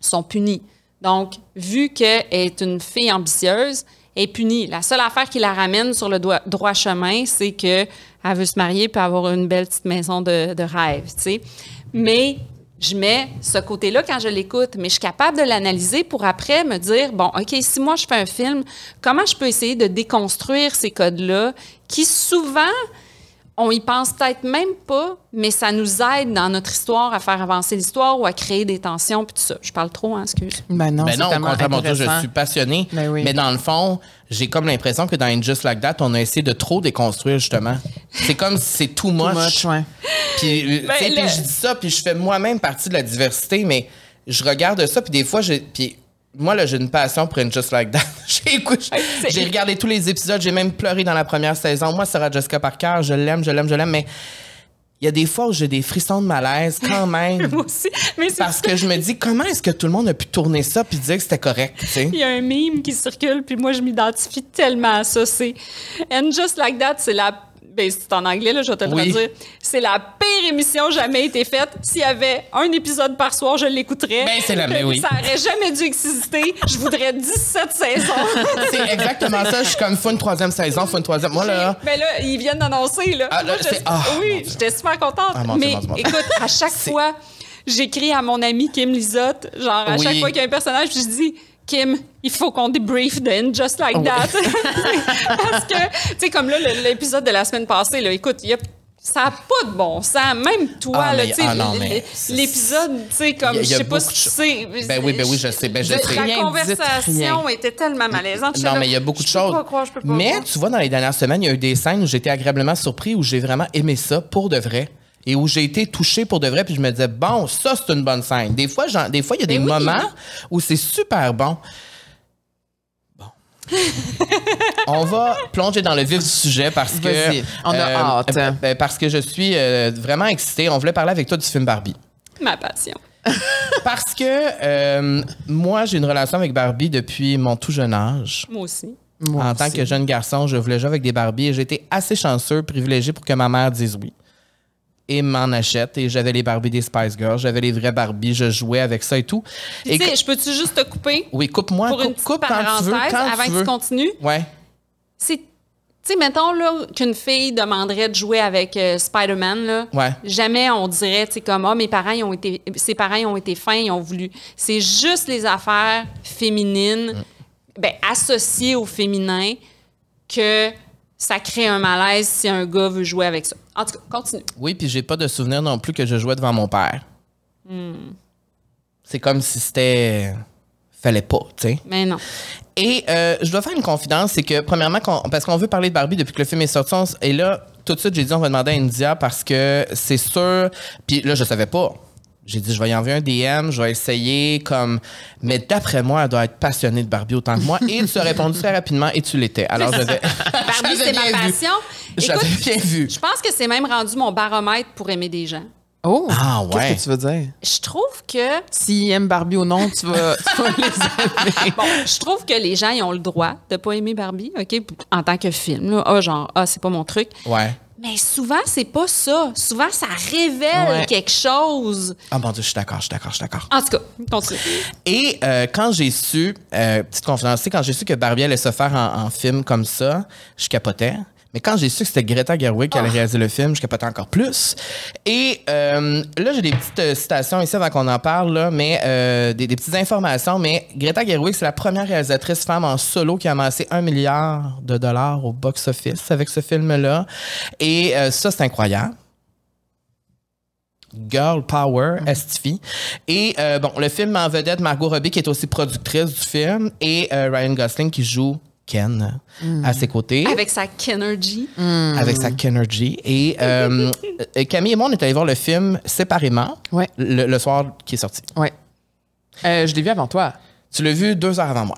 sont punies. Donc, vu qu'elle est une fille ambitieuse, elle est punie. La seule affaire qui la ramène sur le droit chemin, c'est qu'elle veut se marier et avoir une belle petite maison de, rêve, tu sais. Mais je mets ce côté-là quand je l'écoute, mais je suis capable de l'analyser pour après me dire, bon, OK, si moi je fais un film, comment je peux essayer de déconstruire ces codes-là qui souvent, on y pense peut-être même pas, mais ça nous aide dans notre histoire à faire avancer l'histoire ou à créer des tensions puis tout ça. Je parle trop, hein, excuse. Ben non, Ben c'est non, au tellement contraire, mon Dieu, je suis passionné. Ben oui. Mais dans le fond, j'ai comme l'impression que dans In Just Like That, on a essayé de trop déconstruire, justement. C'est comme si c'est too much. Too much, ouais. Puis, euh, Ben, tu sais, le- puis je dis ça, puis je fais moi-même partie de la diversité, mais je regarde ça, puis des fois, j'ai. Puis moi, là, j'ai une passion pour une Just Like That. j'ai écouté- j'ai regardé tous les épisodes, j'ai même pleuré dans la première saison. Moi, Sarah Jessica Parker, je l'aime, je l'aime, je l'aime, mais il y a des fois où j'ai des frissons de malaise quand même. Moi aussi. Mais parce que je me dis, comment est-ce que tout le monde a pu tourner ça puis dire que c'était correct, tu sais? Il y a un meme qui circule, puis moi, je m'identifie tellement à ça. C'est And Just Like That, c'est la. Ben, c'est en anglais, là, je vais te le Oui. traduire. C'est la pire émission jamais été faite. S'il y avait un épisode par soir, je l'écouterais. Ben, c'est la même, oui. Ça aurait jamais dû exister. Je voudrais 17 saisons. C'est exactement ça. Je suis comme, faut une troisième saison, faut une troisième. Moi, là. Mais là, ils viennent d'annoncer, là. Ah, là, Moi, je- c'est- ah, oui, j'étais super contente. Ah, mon Dieu, mais mon Dieu, mon Dieu. écoute, à chaque fois, j'écris à mon ami Kim Lizotte, genre, à Oui. chaque fois qu'il y a un personnage, je dis Kim, il faut qu'on débrief de Just Like Oui. That. Parce que, tu sais, comme là, l'épisode de la semaine passée, là, écoute, il y a. Ça n'a pas de bon sens. Même toi, Ah, tu sais, ah, l'épisode, tu sais, comme, je sais pas si tu sais. Ben oui, ben oui, je sais, ben je La sais. Rien, dites conversation était tellement malaisante. Non, là, mais il y a beaucoup de je peux choses. pas croire, je peux pas mais croire. tu vois, dans les dernières semaines, il y a eu des scènes où j'étais agréablement surpris, où j'ai vraiment aimé ça pour de vrai. Et où j'ai été touché pour de vrai, puis je me disais, bon, ça, c'est une bonne scène. Des fois, des il y a des Ben oui. moments où c'est super bon. Bon. On va plonger dans le vif du sujet parce que. On a hâte. euh, ben, parce que je suis euh, vraiment excitée. On voulait parler avec toi du film Barbie. Ma passion. Parce que euh, moi, j'ai une relation avec Barbie depuis mon tout jeune âge. Moi aussi. Moi en tant que jeune garçon, je voulais jouer avec des Barbies et j'ai été assez chanceux, privilégié pour que ma mère dise oui. Et m'en achète. Et j'avais les Barbies des Spice Girls, j'avais les vrais Barbies, je jouais avec ça et tout. Et tu sais, que- je peux-tu juste te couper? Oui, coupe-moi, pour une coupe, petite coupe quand tu veux, quand avant tu que veux. tu continues? Ouais. C'est, tu sais, mettons là, qu'une fille demanderait de jouer avec euh, Spider-Man, là. Ouais. Jamais on dirait, tu sais, comme, ah, mes parents, ils ont été, ses parents, ils ont été fins, ils ont voulu. C'est juste les affaires féminines, Mm. ben, associées au féminin, que ça crée un malaise si un gars veut jouer avec ça. En tout cas, continue. Oui, puis j'ai pas de souvenir non plus que je jouais devant mon père. C'est comme si c'était. Fallait pas, tu sais. Mais non. Et euh, je dois faire une confidence, c'est que premièrement, parce qu'on veut parler de Barbie depuis que le film est sorti, on et là, tout de suite, j'ai dit on va demander à India parce que c'est sûr. Puis là, je savais pas. J'ai dit, je vais y envoyer un DM, je vais essayer comme. Mais d'après moi, elle doit être passionnée de Barbie autant que moi. Et tu as répondu très rapidement et tu l'étais. Alors, j'avais. Barbie, c'est ma passion. J'avais bien vu. je pense que c'est même rendu mon baromètre pour aimer des gens. Oh! Ah, ouais. Qu'est-ce que tu veux dire? Je trouve que S'ils aiment Barbie ou non, tu vas, tu vas les aimer. Bon, je trouve que les gens ils ont le droit de pas aimer Barbie, OK, en tant que film là. Ah genre ah, c'est pas mon truc. Ouais. Mais souvent c'est pas ça. Souvent ça révèle Ouais. quelque chose. Ah, mon Dieu, je suis d'accord, je suis d'accord, je suis d'accord. En tout cas, continue. Et euh, quand j'ai su, euh, petite confidence, quand j'ai su que Barbie allait se faire en, en film comme ça, je capotais. Mais quand j'ai su que c'était Greta Gerwig qui allait réaliser le film, je capotais encore plus. Et euh, là, j'ai des petites euh, citations ici avant qu'on en parle, là, mais euh, des, des petites informations. Mais Greta Gerwig, c'est la première réalisatrice femme en solo qui a amassé un milliard de dollars au box-office avec ce film-là. Et ça, c'est incroyable. Girl Power, Estifi. Et euh, bon, le film en vedette Margot Robbie, qui est aussi productrice du film, et euh, Ryan Gosling, qui joue Ken à ses côtés, Avec sa Kenergy. avec sa Kenergy. Et euh, Camille et moi, on est allés voir le film séparément Ouais. le, le soir qui est sorti. Ouais. Euh, je l'ai vu avant toi, Tu l'as vu deux heures avant moi.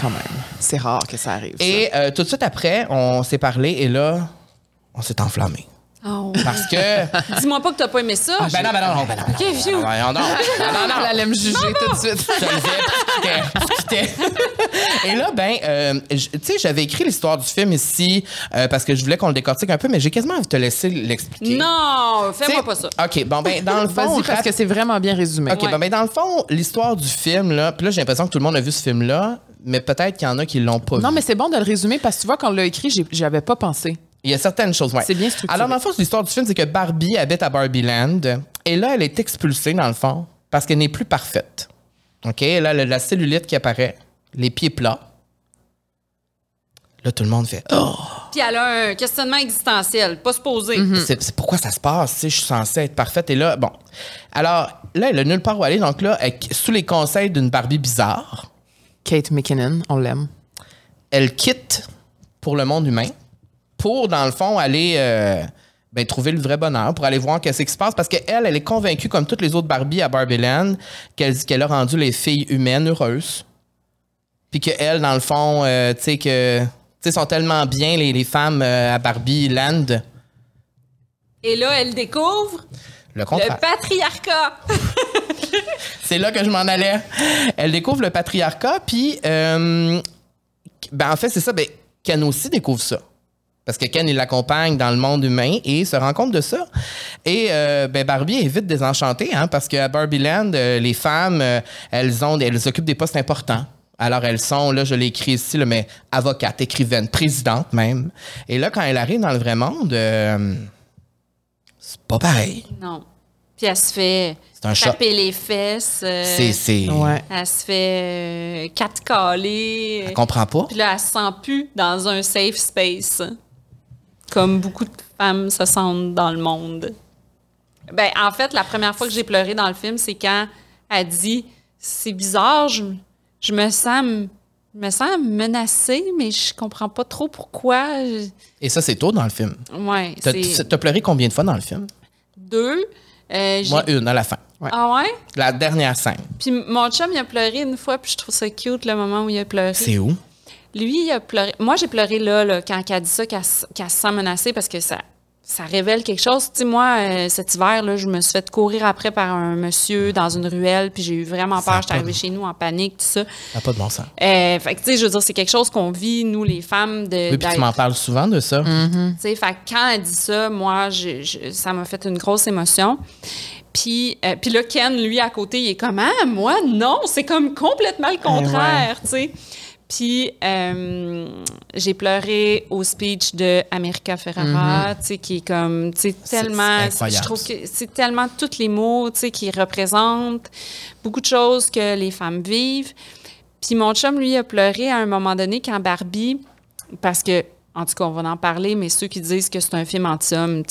quand même. C'est rare que ça arrive. ça. Et euh, tout de suite après, on s'est parlé, et là, on s'est enflammé. Oh. Parce que. Dis-moi pas que t'as pas aimé ça. ben non, ben non, non, ben non. ben non, Ok, vieux. ben non, ben non, non, non, non. Elle allait me juger tout de suite. Je le faisais, Et là, ben, euh, tu sais, j'avais écrit l'histoire du film ici euh, parce que je voulais qu'on le décortique un peu, mais j'ai quasiment envie de te laisser l'expliquer. Non, fais-moi pas ça. OK, bon, ben, dans le fond. Vas-y, parce que c'est vraiment bien résumé. OK, Ouais. bon, ben, dans le fond, l'histoire du film, là, puis là, j'ai l'impression que tout le monde a vu ce film-là, mais peut-être qu'il y en a qui l'ont pas Non, vu. mais c'est bon de le résumer parce que tu vois, quand on l'a écrit, j'avais pas pensé. Il y a certaines choses, ouais. C'est bien structuré. Alors, dans le fond, l'histoire du film, c'est que Barbie habite à Barbie Land. Et là, elle est expulsée, dans le fond, parce qu'elle n'est plus parfaite. OK? Là, la, cellulite qui apparaît, les pieds plats. Là, tout le monde fait Oh! Puis elle a un questionnement existentiel, pas se poser. C'est c'est pourquoi ça se passe? sais, Je suis censée être parfaite. Et là, bon. Alors, là, elle a nulle part où aller. Donc là, elle- sous les conseils d'une Barbie bizarre, Kate McKinnon, on l'aime. elle quitte pour le monde humain pour, dans le fond, aller euh, ben, trouver le vrai bonheur, pour aller voir qu'est-ce qui se passe. Parce qu'elle, elle est convaincue, comme toutes les autres Barbie à Barbieland, qu'elle qu'elle a rendu les filles humaines heureuses. Puis qu'elle, dans le fond, euh, tu sais, que. Tu sais, sont tellement bien, les, les femmes euh, à Barbie Land, Et là, elle découvre Le patriarcat. C'est là que je m'en allais. Elle découvre le patriarcat, puis euh, ben en fait, c'est ça. Ben, Ken aussi découvre ça. Parce que Ken, il l'accompagne dans le monde humain et se rend compte de ça. Et euh, ben Barbie est vite désenchantée, hein, parce qu'à Barbieland, euh, les femmes, euh, elles ont, elles occupent des postes importants. Alors elles sont, là, je l'ai écrit ici, là, mais avocate, écrivaine, présidente même. Et là, quand elle arrive dans le vrai monde, euh, c'est pas pareil. Non. Puis elle se fait C'est un taper les fesses. euh, C'est, c'est, Ouais. Elle se fait euh, catcaller. elle comprend pas. Puis là, elle se sent plus dans un safe space. Comme beaucoup de femmes se sentent dans le monde. Ben, en fait, la première fois que j'ai pleuré dans le film, c'est quand elle dit C'est bizarre, je, je me sens. Je me sens menacée, mais je comprends pas trop pourquoi. Je- Et ça, c'est tôt dans le film. Ouais, T'as, pleuré combien de fois dans le film? deux. Euh, Moi, une, à la fin. Ah ouais? La dernière scène. Puis mon chum, il a pleuré une fois, puis je trouve ça cute le moment où il a pleuré. C'est où? Lui, il a pleuré. Moi, j'ai pleuré là, là, quand elle a dit ça, qu'elle qu'elle se sent menacée parce que ça, ça révèle quelque chose. Tu sais, moi, euh, cet hiver, là, je me suis fait courir après par un monsieur dans une ruelle, puis j'ai eu vraiment peur. J'étais arrivée de- chez nous en panique, tout ça. Ça n'a pas de bon sens. Euh, fait que, tu sais, je veux dire, c'est quelque chose qu'on vit, nous, les femmes, de. Oui, puis tu m'en parles souvent de ça. Tu sais, fait que quand elle dit ça, moi, je- je- ça m'a fait une grosse émotion. Puis, euh, puis là, Ken, lui, à côté, il est comme Ah, moi, non, c'est comme complètement le contraire, tu sais. Puis, euh, j'ai pleuré au speech de America Ferrara, tu sais, qui est comme, tu sais, C'est- tellement. Je trouve que c'est tellement tous les mots, tu sais, qui représentent beaucoup de choses que les femmes vivent. Puis mon chum, lui, a pleuré à un moment donné quand Barbie, parce que, en tout cas, on va en parler, mais ceux qui disent que c'est un film anti-homme,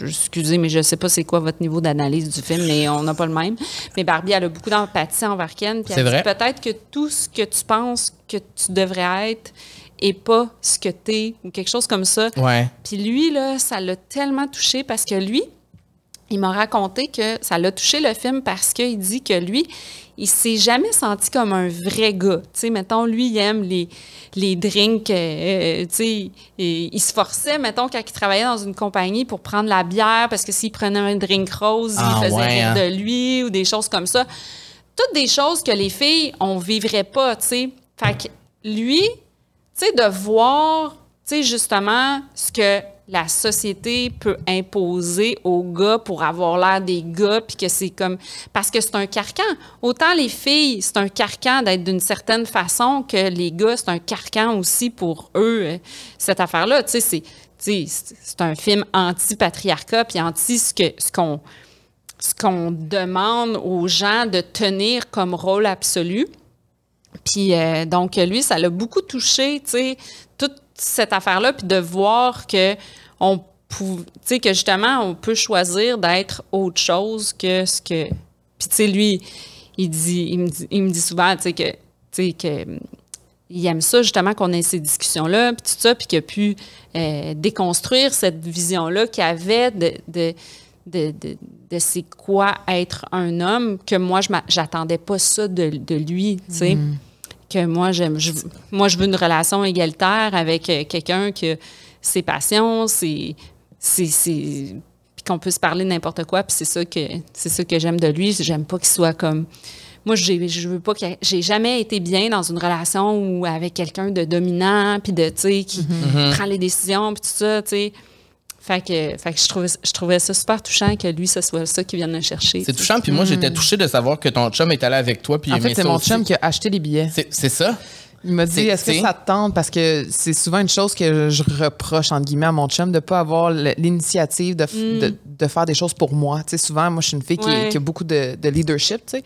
excusez, mais je sais pas c'est quoi votre niveau d'analyse du film, mais on n'a pas le même. Mais Barbie, elle a beaucoup d'empathie envers Ken, puis C'est elle dit vrai. peut-être que tout ce que tu penses que tu devrais être est pas ce que tu es, ou quelque chose comme ça. Ouais. Puis lui, là, ça l'a tellement touché parce que lui, il m'a raconté que ça l'a touché le film parce qu'il dit que lui, il s'est jamais senti comme un vrai gars. Tu sais, mettons, lui, il aime les, les drinks, euh, tu sais, il se forçait, mettons, quand il travaillait dans une compagnie pour prendre la bière parce que s'il prenait un drink rose, Ah, il faisait ouais, rire hein. de lui ou des choses comme ça. Toutes des choses que les filles, on vivrait pas, tu sais. Fait que lui, tu sais, de voir, tu sais, justement, ce que la société peut imposer aux gars pour avoir l'air des gars, puis que c'est comme... Parce que c'est un carcan. Autant les filles, c'est un carcan d'être d'une certaine façon que les gars, c'est un carcan aussi pour eux, euh, cette affaire-là. Tu sais, c'est... un film anti-patriarcat, puis anti ce ce qu'on demande aux gens de tenir comme rôle absolu. Puis euh, donc lui, ça l'a beaucoup touché, tu sais, toute cette affaire-là, puis de voir que on que justement on peut choisir d'être autre chose que ce que puis tu sais lui il dit il me dit, il me dit souvent tu sais que que il aime ça justement qu'on ait ces discussions-là, puis tout ça, puis qu'il a pu euh, déconstruire cette vision-là qu'il avait de, de, de, de, de c'est quoi être un homme, que moi, je j'attendais pas ça de, de lui, tu sais. Que moi, j'aime, je, moi, je veux une relation égalitaire avec euh, quelqu'un que ses passions, ses- puis qu'on peut se parler de n'importe quoi, puis c'est ça que c'est ça que j'aime de lui. J'aime pas qu'il soit comme moi, j'ai- je veux pas que j'ai jamais été bien dans une relation où avec quelqu'un de dominant, puis de, tu sais, qui Mm-hmm. prend les décisions, puis tout ça, tu sais. Fait que, fait que je, trouvais, je trouvais ça super touchant que lui, ce soit ça qui vienne le chercher. C'est touchant. Puis moi, j'étais touché de savoir que ton chum est allé avec toi. Puis il En fait, c'est mon aussi. chum qui a acheté les billets. C'est ça? Il m'a dit est-ce que ça te tente? Parce que c'est souvent une chose que je reproche entre guillemets à mon chum de pas avoir l'initiative de, f- de, de faire des choses pour moi. Tu sais souvent moi je suis une fille qui, Ouais. qui a beaucoup de, de leadership, tu sais.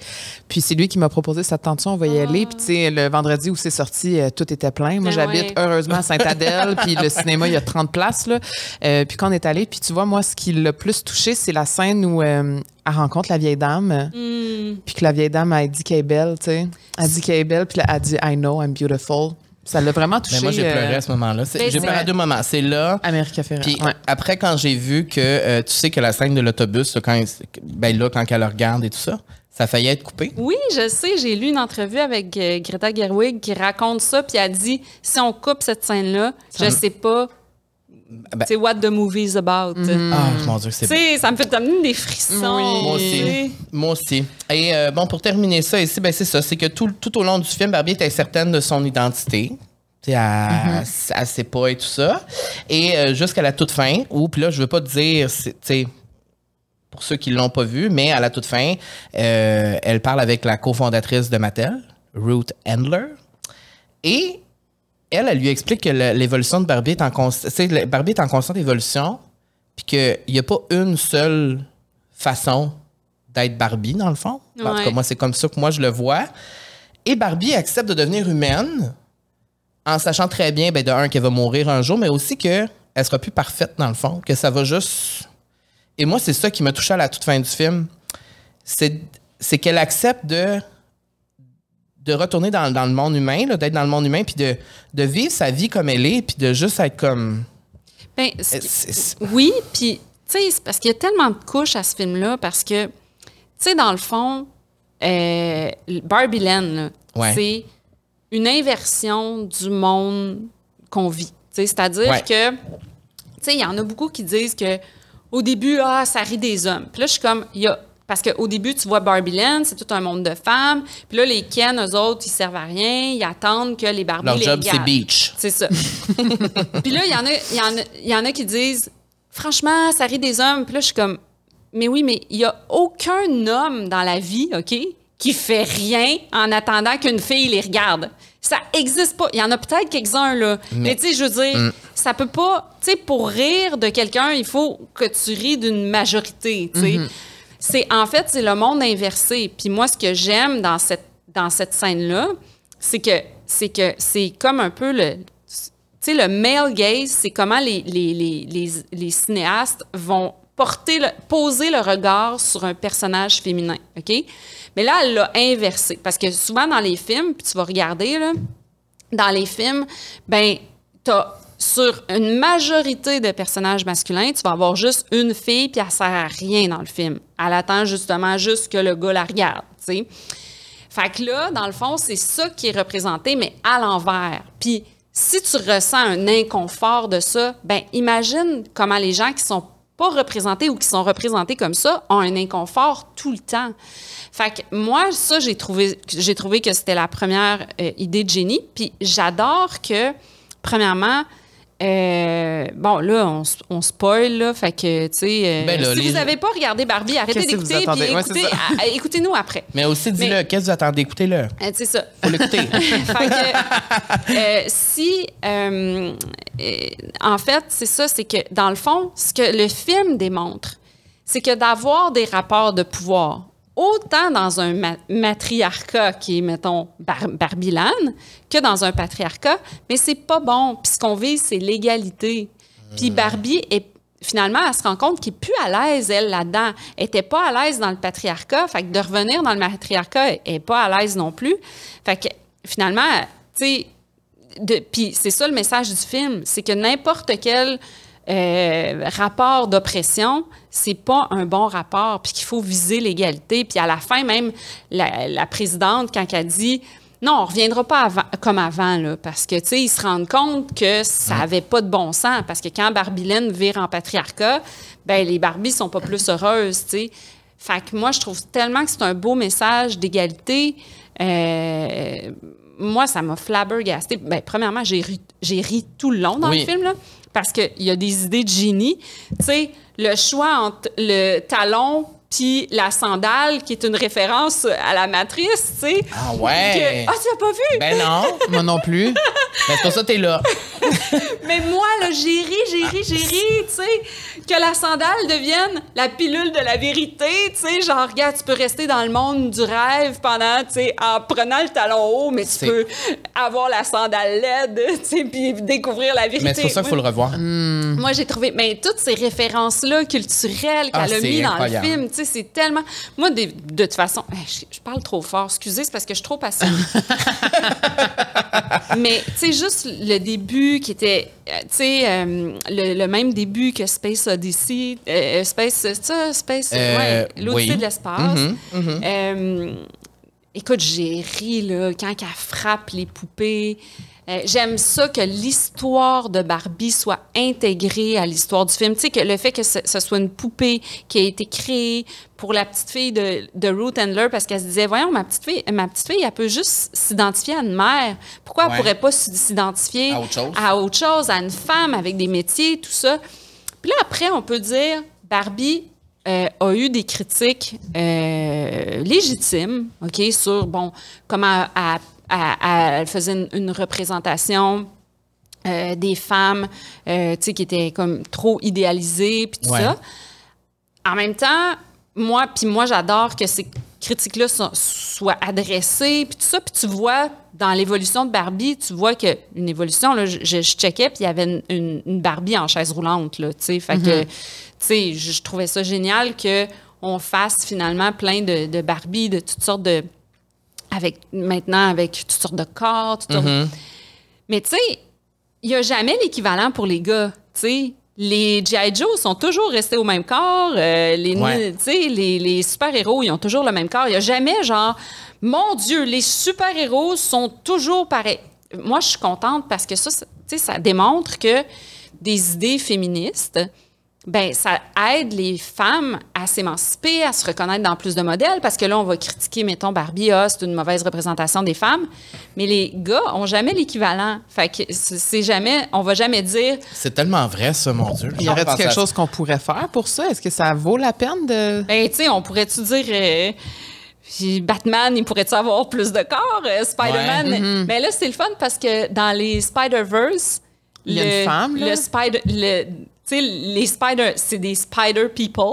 Puis c'est lui qui m'a proposé cette tension, on va y aller? Puis tu sais le vendredi où c'est sorti, euh, tout était plein. Moi Ben j'habite ouais. heureusement à Sainte-Adèle, puis le cinéma il y a 30 places là. Euh, puis quand on est allé, puis tu vois moi ce qui l'a plus touché, c'est la scène où euh, elle rencontre la vieille dame. Hmm. Puis que la vieille dame, elle dit qu'elle est belle, tu sais. Elle dit qu'elle est belle, puis elle dit I know, I'm beautiful. Ça l'a vraiment touché. Mais moi, j'ai euh, pleuré à ce moment-là. Ben, J'ai pleuré à deux moments. C'est là. America Ferrera. Puis ouais. après, quand j'ai vu que, euh, tu sais que la scène de l'autobus, là, quand, ben là, quand elle le regarde et tout ça, ça faillit être coupé. Oui, je sais. J'ai lu une entrevue avec euh, Greta Gerwig qui raconte ça, puis elle dit si on coupe cette scène-là, je sais pas Ben- c'est what the movie's about. Ah, mon Dieu, c'est Tu sais, ça me fait donner des frissons. Oui. Moi aussi. Moi aussi. Et euh, bon, pour terminer ça ici, ben, c'est ça. C'est que tout, tout au long du film, Barbie est incertaine de son identité. Elle, elle sait pas et tout ça. Et euh, jusqu'à la toute fin, où, puis là, je veux pas te dire, c'est- tu sais, pour ceux qui l'ont pas vu, mais à la toute fin, euh, elle parle avec la cofondatrice de Mattel, Ruth Handler. Et elle, elle lui explique que l'évolution de Barbie est en constante. Barbie est en constante évolution, puis qu'il n'y a pas une seule façon d'être Barbie, dans le fond. En tout cas, moi, c'est comme ça que moi, je le vois. Et Barbie accepte de devenir humaine en sachant très bien, ben, de un, qu'elle va mourir un jour, mais aussi qu'elle sera plus parfaite, dans le fond, que ça va juste. Et moi, c'est ça qui m'a touché à la toute fin du film. C'est qu'elle accepte de de retourner dans, dans le monde humain, d'être dans le monde humain, puis de, de vivre sa vie comme elle est, puis de juste être comme... Ben, c'est- Oui, puis, tu sais, parce qu'il y a tellement de couches à ce film-là, parce que, tu sais, dans le fond, euh, Barbie Land, Ouais. c'est une inversion du monde qu'on vit. Tu sais, C'est-à-dire Ouais. que, tu sais, il y en a beaucoup qui disent que au début, ah, ça rit des hommes. Puis là, je suis comme, il y a. Parce qu'au début, tu vois Barbie Land, c'est tout un monde de femmes. Puis là, les Ken, eux autres, ils servent à rien. Ils attendent que les Barbies Leur les job, c'est beach. C'est ça. Puis là, il y, en a, y, en a, il y en a qui disent Franchement, ça rit des hommes. Puis là, je suis comme Mais oui, mais il n'y a aucun homme dans la vie, OK, qui fait rien en attendant qu'une fille les regarde. Ça existe pas. Il y en a peut-être quelques-uns, là. Mais, tu sais, je veux dire, ça peut pas. Tu sais, pour rire de quelqu'un, il faut que tu ris d'une majorité, tu sais. C'est, en fait, c'est le monde inversé. Puis moi, ce que j'aime dans cette, dans cette scène-là, c'est que c'est que c'est comme un peu le tu sais le male gaze c'est comment les, les, les, les, cinéastes vont porter le, poser le regard sur un personnage féminin ok? Mais là elle l'a inversé parce que souvent dans les films puis tu vas regarder là dans les films ben t'as sur une majorité de personnages masculins, tu vas avoir juste une fille, puis elle sert à rien dans le film. Elle attend justement juste que le gars la regarde, tu sais. Fait que là, dans le fond, c'est ça qui est représenté, mais à l'envers. Puis si tu ressens un inconfort de ça, ben imagine comment les gens qui sont pas représentés ou qui sont représentés comme ça ont un inconfort tout le temps. Fait que moi, ça, j'ai trouvé, trouvé que c'était la première euh, idée de génie. Puis j'adore que, premièrement, euh, bon, là, on, on spoil, là, fait que, tu sais, euh, Ben si les- vous n'avez pas regardé Barbie, arrêtez d'écouter, puis? Ouais, écoutez, à- écoutez-nous après. Mais aussi, dis-le, Mais- qu'est-ce que vous attendez? Écoutez-le. Euh, C'est ça. Faut l'écouter. Fait que, euh, si, en fait, c'est ça, c'est que dans le fond, ce que le film démontre, c'est que d'avoir des rapports de pouvoir, autant dans un ma- matriarcat qui est, mettons, bar barbilane, que dans un patriarcat, mais c'est pas bon. Puis ce qu'on vise, c'est l'égalité. Puis Barbie est finalement, elle se rend compte qu'elle n'est plus à l'aise, elle, là-dedans. Elle n'était pas à l'aise dans le patriarcat. Fait que de revenir dans le matriarcat, elle n'est pas à l'aise non plus. Fait que finalement, tu sais, puis c'est ça le message du film, c'est que n'importe quel euh, rapport d'oppression, c'est pas un bon rapport, puis qu'il faut viser l'égalité. Puis à la fin, même, la, la présidente, quand elle dit non, on reviendra pas avant- comme avant, là, parce que, tu sais, ils se rendent compte que ça avait pas de bon sens, parce que quand Barbilène vire en patriarcat, ben les Barbies sont pas plus heureuses, tu sais. Fait que moi, je trouve tellement que c'est un beau message d'égalité. Euh, moi, ça m'a flabbergasté. Ben, premièrement, j'ai ri, tout le long dans Oui. le film, là, parce qu'il y a des idées de génie. Tu sais, le choix entre le talon puis la sandale, qui est une référence à la matrice, tu sais. Ah ouais? Que- ah, tu l'as pas vu? Ben non. Moi non plus. Ben, c'est pour ça que t'es là. Mais moi, là, j'ai ri, j'ai ri, j'ai ri, tu sais, que la sandale devienne la pilule de la vérité, tu sais, genre, regarde, tu peux rester dans le monde du rêve pendant, tu sais, en prenant le talon haut, mais tu C'est- peux avoir la sandale laide, tu sais, puis découvrir la vérité. Mais c'est pour ça qu'il faut le revoir. Moi, j'ai trouvé, mais toutes ces références-là culturelles Ah, qu'elle a c'est mis dans le film, tu sais, c'est tellement. Moi, de, de toute façon, je, je parle trop fort, excusez, c'est parce que je suis trop passionnée. mais, tu sais, juste le début qui était, euh, tu sais, euh, le, le même début que Space Odyssey, euh, Space, ça, Space, Euh, ouais, l'Odyssée oui. de l'espace. Mhm, mhm. Euh, écoute, j'ai ri, là, quand elle frappe les poupées. Euh, J'aime ça que l'histoire de Barbie soit intégrée à l'histoire du film. Tu sais, que le fait que ce, ce soit une poupée qui a été créée pour la petite fille de, de Ruth Handler parce qu'elle se disait, voyons, ma petite fille, ma petite fille, elle peut juste s'identifier à une mère. Pourquoi elle Ouais. pourrait pas s'identifier À autre chose. à autre chose, à une femme avec des métiers, tout ça? Puis là, après, on peut dire, Barbie euh, a eu des critiques euh, légitimes, OK, sur, bon, comment elle, elle- faisait une, une représentation euh, des femmes, euh, tu sais, qui étaient comme trop idéalisées, puis tout Ouais. ça. En même temps, moi, puis moi, j'adore que ces critiques-là so- soient adressées, puis tout ça. Puis tu vois, dans l'évolution de Barbie, tu vois que une évolution, là, je, je checkais, puis il y avait une, une- une Barbie en chaise roulante, là, tu sais. Fait que, tu sais, je, je trouvais ça génial que on fasse finalement plein de, de Barbie, de toutes sortes de... Avec, maintenant, avec toutes sortes de corps, toutes sortes de- mais tu sais, il n'y a jamais l'équivalent pour les gars. Tu sais, les G.I. Joe sont toujours restés au même corps. euh, les, Ouais. les, les super-héros, ils ont toujours le même corps. Il n'y a jamais genre, mon Dieu, les super-héros sont toujours pareils. Moi, je suis contente parce que ça, ça- tu sais, ça démontre que des idées féministes, ben ça aide les femmes à s'émanciper, à se reconnaître dans plus de modèles, parce que là, on va critiquer, mettons, Barbie, ah, c'est une mauvaise représentation des femmes, mais les gars ont jamais l'équivalent. Fait que c'est jamais, on va jamais dire, C'est tellement vrai, ça, mon Dieu. Y aurait-il Pense quelque à- chose qu'on pourrait faire pour ça? Est-ce que ça vaut la peine de. ben, tu sais, on pourrait-tu dire, euh, puis Batman, il pourrait-tu avoir plus de corps, euh, Spider-Man? Mais là, c'est le fun parce que dans les Spider-Verse, Il y a le- une femme, là? Le spider, le, sais, les Spider, c'est des Spider People.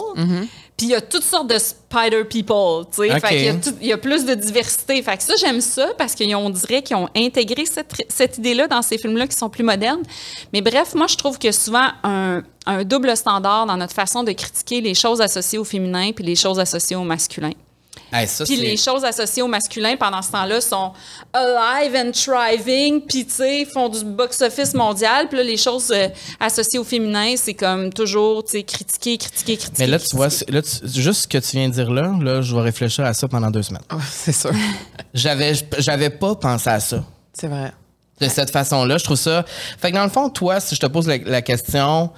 Puis il y a toutes sortes de Spider People, tu sais. Ok. Fait qu'il y a tout- il y a plus de diversité. Fait que ça, j'aime ça parce qu'on dirait qu'ils ont intégré cette, cette idée-là dans ces films-là qui sont plus modernes. Mais bref, moi, je trouve que souvent un, un double standard dans notre façon de critiquer les choses associées au féminin puis les choses associées au masculin. Hey, ça, Puis les choses associées au masculin pendant ce temps-là sont alive and thriving, puis tu sais, font du box-office mondial. Puis là, les choses euh, associées au féminin, c'est comme toujours, tu sais, critiquer, critiquer, critiquer. Mais là, tu vois, là, tu- juste ce que tu viens de dire là, là, je vais réfléchir à ça pendant deux semaines. Ah, c'est sûr. J'avais, j'avais pas pensé à ça. C'est vrai. de cette façon-là. Je trouve ça. Fait que dans le fond, toi, si je te pose la, la question,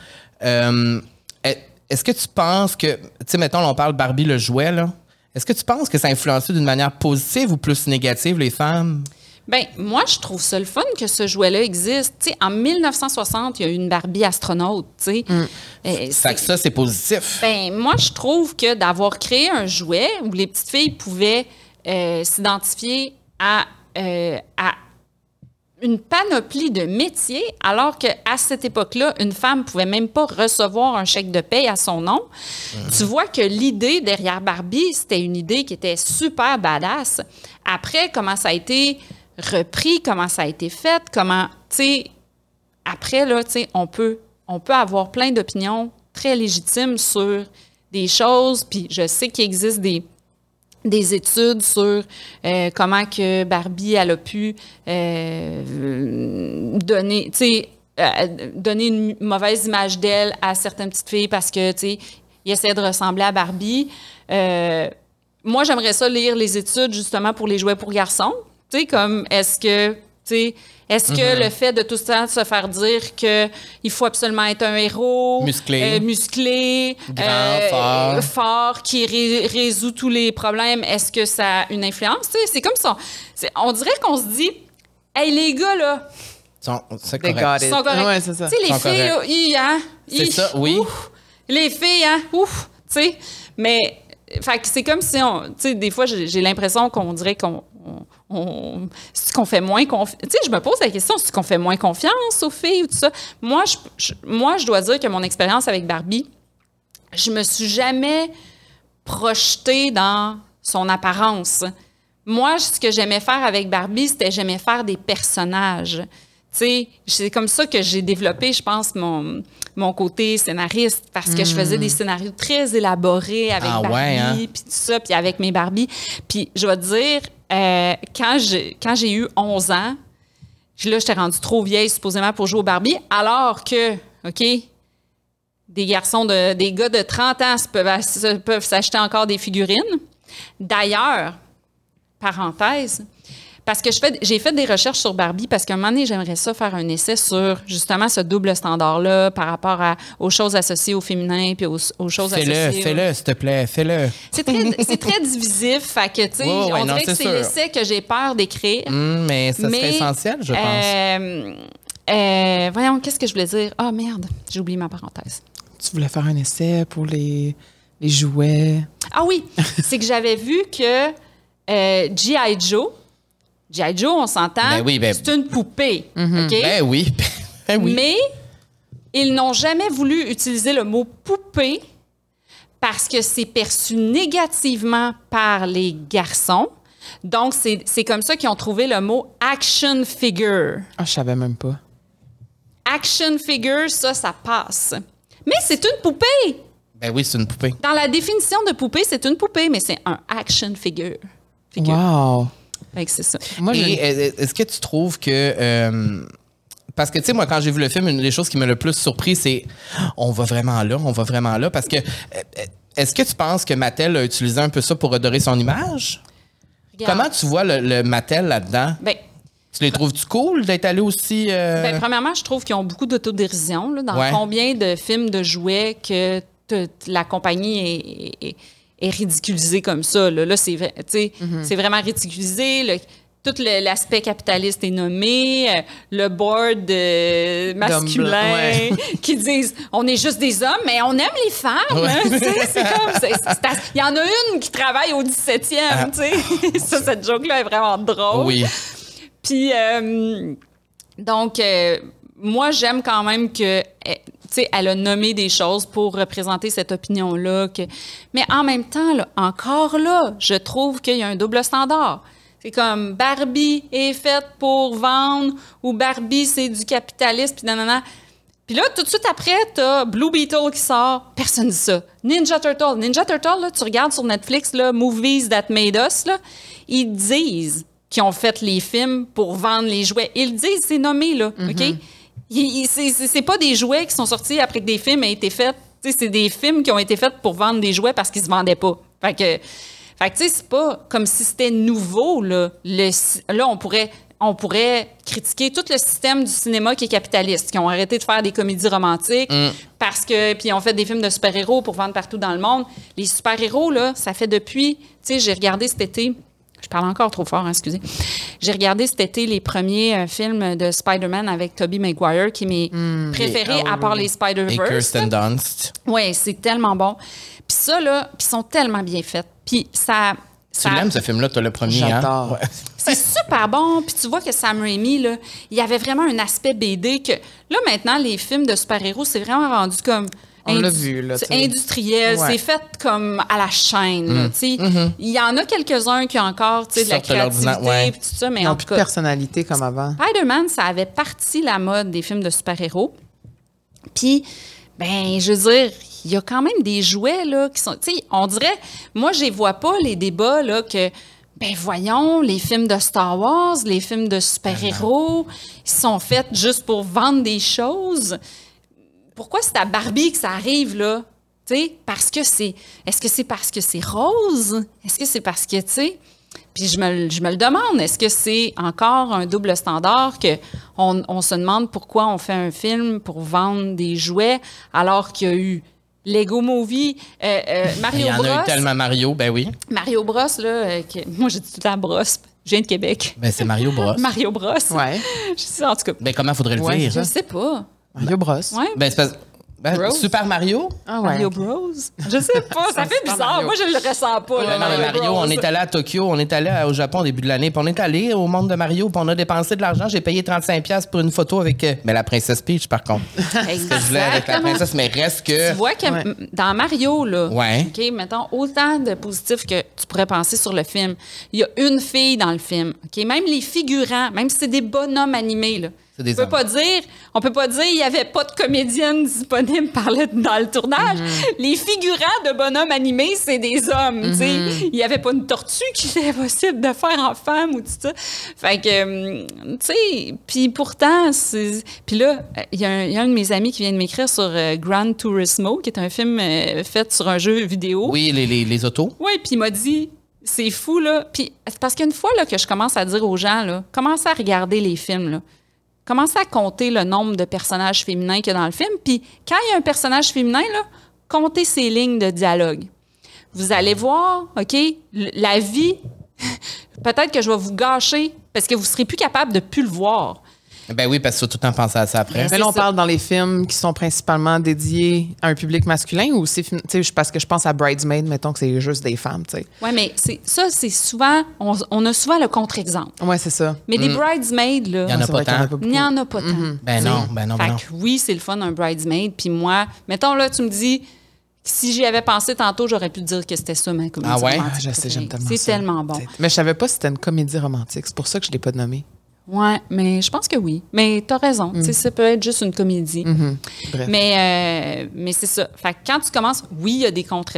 euh, est- est-ce que tu penses que, tu sais, mettons, là, on parle Barbie le jouet, là. Est-ce que tu penses que ça a influencé d'une manière positive ou plus négative les femmes? Ben, moi, je trouve ça le fun que ce jouet-là existe. Tu sais, en 1960, il y a eu une Barbie astronaute, tu sais. Euh, Fait c'est- que ça, c'est positif. Ben, moi, je trouve que d'avoir créé un jouet où les petites filles pouvaient euh, s'identifier à, euh, à une panoplie de métiers, alors qu'à cette époque-là, une femme pouvait même pas recevoir un chèque de paye à son nom. Tu vois que l'idée derrière Barbie, c'était une idée qui était super badass. Après, comment ça a été repris, comment ça a été fait, comment, tu sais, après, là, tu sais, on peut, on peut avoir plein d'opinions très légitimes sur des choses, puis je sais qu'il existe des, des études sur euh, comment que Barbie, elle a pu euh, donner, euh, donner une mauvaise image d'elle à certaines petites filles parce que, tu sais, ils essaient de ressembler à Barbie. Euh, moi, j'aimerais ça lire les études justement pour les jouets pour garçons. Tu sais, comme est-ce que, tu sais, est-ce que le fait de tout ça se faire dire que il faut absolument être un héros, Musclé. euh, musclé, Grand, fort. fort, qui ré- résout tous les problèmes, est-ce que ça a une influence? Tu sais, c'est comme ça. On dirait qu'on se dit, hey les gars là, Sont- C'est correct. got it. ils sont corrects. Ouais, c'est ça. Tu sais, les Ils filles, là, hi, hein, ça, oui. ouf. les filles, hein, ouf, tu sais. Mais, fait c'est comme si on, tu sais, des fois, j'ai l'impression qu'on dirait qu'on, on, c'est qu'on fait moins confiance. Tu sais, je me pose la question, c'est qu'on fait moins confiance aux filles ou tout ça? Moi, je, je- moi, je dois dire que mon expérience avec Barbie, je me suis jamais projetée dans son apparence. Moi, ce que j'aimais faire avec Barbie, c'était j'aimais faire des personnages. Tu sais, c'est comme ça que j'ai développé, je pense, mon, mon côté scénariste, parce que je faisais des scénarios très élaborés avec Ah Barbie, hein? puis tout ça, puis avec mes Barbies. Puis je vais te dire, euh, quand j'ai eu 11 ans, là, j'étais rendue trop vieille, supposément, pour jouer au Barbie, alors que, OK, des garçons, de, des gars de 30 ans peuvent s'acheter encore des figurines. D'ailleurs, parenthèse, Parce que je fais, j'ai fait des recherches sur Barbie parce qu'à un moment donné, j'aimerais ça faire un essai sur justement ce double standard-là par rapport à, aux choses associées au féminin puis aux, aux choses Fais-le, associées. au- fais-le, s'il te plaît, fais-le. C'est très, c'est très divisif. Fait que, tu sais, ouais, on non, dirait que c'est l'essai que j'ai peur d'écrire. Hum, mais ça serait Mais, essentiel, je pense. euh, euh, voyons, qu'est-ce que je voulais dire? Ah, merde, j'ai oublié ma parenthèse. Tu voulais faire un essai pour les, les jouets. Ah oui, c'est que j'avais vu que euh, G.I. Joe, G.I. Joe, on s'entend, Ben oui, ben- c'est une poupée, OK? Ben oui, ben oui. Mais ils n'ont jamais voulu utiliser le mot poupée parce que c'est perçu négativement par les garçons. Donc, c'est c'est comme ça qu'ils ont trouvé le mot action figure. Ah, je savais même pas. Action figure, ça, ça passe. Mais c'est une poupée. Ben oui, c'est une poupée. Dans la définition de poupée, c'est une poupée, mais c'est un action figure. figure. Wow. C'est ça. Moi, Et est-ce que tu trouves que. euh, parce que, tu sais, moi, quand j'ai vu le film, une des choses qui m'a le plus surpris, c'est on va vraiment là, on va vraiment là. Parce que, euh, euh, est-ce que tu penses que Mattel a utilisé un peu ça pour redorer son image? Regarde. Comment tu vois le, le Mattel là-dedans? Ben, Tu les trouves-tu cool d'être allé aussi. euh, Ben, premièrement, je trouve qu'ils ont beaucoup d'autodérision. là, Dans Ouais. combien de films de jouets que la compagnie est, est- est ridiculisée comme ça. Là, Là, c'est vrai, tu sais, Mm-hmm. c'est vraiment ridiculisé. Le- tout le- l'aspect capitaliste est nommé. euh, Le board euh, masculin ouais. qui disent on est juste des hommes, mais on aime les femmes. hein, c'est comme. Il y en a une qui travaille au 17e. tu sais. ça, cette joke-là est vraiment drôle. Ah. Oui. Puis, euh, donc, moi, j'aime quand même que, eh, tu sais, elle a nommé des choses pour représenter cette opinion-là. Que... Mais en même temps, là, encore là, je trouve qu'il y a un double standard. C'est comme Barbie est faite pour vendre ou Barbie, c'est du capitalisme, puis nanana. Puis là, tout de suite après, t'as Blue Beetle qui sort. Personne dit ça. Ninja Turtle. Ninja Turtle, là, tu regardes sur Netflix, là, Movies That Made Us, là, ils disent qu'ils ont fait les films pour vendre les jouets. Ils disent, c'est nommé, là, OK? Il- il- c'est- pas des jouets qui sont sortis après que des films aient été faits. C'est des films qui ont été faits pour vendre des jouets parce qu'ils se vendaient pas. Fait que, fait que tu sais, c'est pas comme si c'était nouveau, là. Le là, on pourrait on pourrait critiquer tout le système du cinéma qui est capitaliste, qui ont arrêté de faire des comédies romantiques parce que puis ont fait des films de super-héros pour vendre partout dans le monde. Les super-héros là, ça fait depuis, tu sais, j'ai regardé cet été je parle encore trop fort, hein, excusez. J'ai regardé cet été les premiers euh, films de Spider-Man avec Tobey Maguire, qui est mes préférés, Ah à part oui. les Et Spider-Verse. Kirsten Dunst. Oui, c'est tellement bon. Puis ça, là, puis ils sont tellement bien faits. Puis ça... Tu l'aimes, ce film-là, toi, le premier, hein? J'adore. Ouais. c'est super bon. Puis tu vois que Sam Raimi, là, il y avait vraiment un aspect BD que... Là, maintenant, les films de super-héros, c'est vraiment rendu comme... On l'a vu, là, industriel. Ouais. C'est fait comme à la chaîne, Mm. sais. Il y en a quelques-uns qui ont encore, tu sais, de la de créativité ouais. tout ça, mais Ils en plus de cas... personnalité comme avant. Spider-Man, ça avait parti la mode des films de super-héros. Puis, ben, je veux dire, il y a quand même des jouets, là, qui sont. Tu sais, on dirait. Moi, je vois pas, les débats, là, que. Ben, voyons, les films de Star Wars, les films de super-héros, ils sont faits juste pour vendre des choses. Pourquoi c'est à Barbie que ça arrive, là? Tu sais, parce que c'est. Est-ce que c'est parce que c'est rose? Est-ce que c'est parce que, tu sais? Puis je me, le- je me le demande, est-ce que c'est encore un double standard que on, on se demande pourquoi on fait un film pour vendre des jouets alors qu'il y a eu Lego Movie, euh, euh, Il Mario y en Bros. a eu tellement Mario, ben oui. Mario Bros, là, euh, que- moi j'ai dit tout le temps Bros, je viens de Québec. Ben c'est Mario Bros. Mario Bros. Ouais. Je sais, en tout cas, Ben comment faudrait le Ouais, dire? je sais pas. Mario Bros. Ouais. Ben c'est pas... ben. Super Mario? Ah ouais. Mario Bros. Je sais pas, ça fait bizarre. Mario. Moi, je le ressens pas. là, non, Mario, Bros. on est allé à Tokyo, on est allé au Japon au début de l'année, puis on est allé au monde de Mario, puis on a dépensé de l'argent. J'ai payé 35$ piastres pour une photo avec euh, mais la princesse Peach, par contre. Je voulais avec la Exactement. princesse, mais reste que. Tu vois que Ouais. dans Mario, là, Ouais. OK, mettons, autant de positifs que tu pourrais penser sur le film. Il y a une fille dans le film, OK? Même les figurants, même si c'est des bonhommes animés, là. Des on peut pas dire, on peut pas dire il y avait pas de comédienne disponible par le- dans le tournage. Mm-hmm. Les figurants de bonhommes animés, c'est des hommes. Mm-hmm. Il y avait pas une tortue qui était possible de faire en femme ou tout ça. Fait que, hum, tu sais, puis pourtant. Puis là, il y, a un- il y a un de mes amis qui vient de m'écrire sur euh, Gran Turismo, qui est un film euh, fait sur un jeu vidéo. Oui, les, les, les autos. Oui, puis il m'a dit c'est fou, là. Puis, parce qu'une fois là, que je commence à dire aux gens, là, commencez à regarder les films, là. Commencez à compter le nombre de personnages féminins qu'il y a dans le film. Puis, quand il y a un personnage féminin, là, comptez ses lignes de dialogue. Vous allez voir, OK, la vie, peut-être que je vais vous gâcher parce que vous serez plus capable de plus le voir. Ben oui, parce qu'il faut tout le temps penser à ça après. Mais là, on ça. parle dans les films qui sont principalement dédiés à un public masculin ou c'est, tu sais, parce que je pense à Bridesmaid, mettons que c'est juste des femmes, tu sais. Oui, mais c'est, ça, c'est souvent, on, on a souvent le contre-exemple. Ouais, c'est ça. Mais des bridesmaids, là, Il y en a C'est pas vrai qu'il y en tant. a pas Il n'y beaucoup. en a pas tant. Ben tu sais? non, ben non, ben Fait non. que oui, c'est le fun, un bridesmaid. Puis moi, mettons là, tu me dis, si j'y avais pensé tantôt, j'aurais pu te dire que c'était ça ma comédie Ah ouais? romantique Ah, je sais, j'aime tellement C'est ça. tellement bon. Mais je savais pas si c'était une comédie romantique. C'est pour ça que je l'ai pas nommée. Ouais, mais je pense que oui. Mais t'as raison. Tu sais, ça peut être juste une comédie. Bref. Mais, euh, mais c'est ça. Fait que quand tu commences, oui, il y a des contre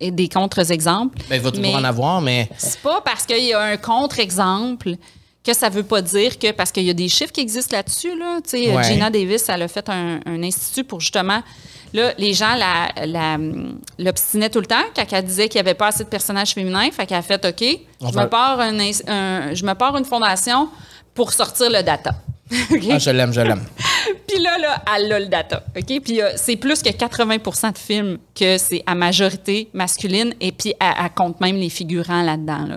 et des contre-exemples. Ben, il va toujours en avoir, mais C'est pas parce qu'il y a un contre-exemple que ça veut pas dire que parce qu'il y a des chiffres qui existent là-dessus là, tu Ouais. Gina Davis elle a fait un, un institut pour justement là les gens la, la- l'obstinaient tout le temps quand elle disait qu'il y avait pas assez de personnages féminins, fait qu'elle a fait OK, je me pars un- je me pars une fondation pour sortir le data. Ah, je l'aime, je l'aime. Puis là, là, elle a le data. OK? Puis euh, c'est plus que 80% de films que c'est à majorité masculine et puis elle, elle compte même les figurants là-dedans. Là.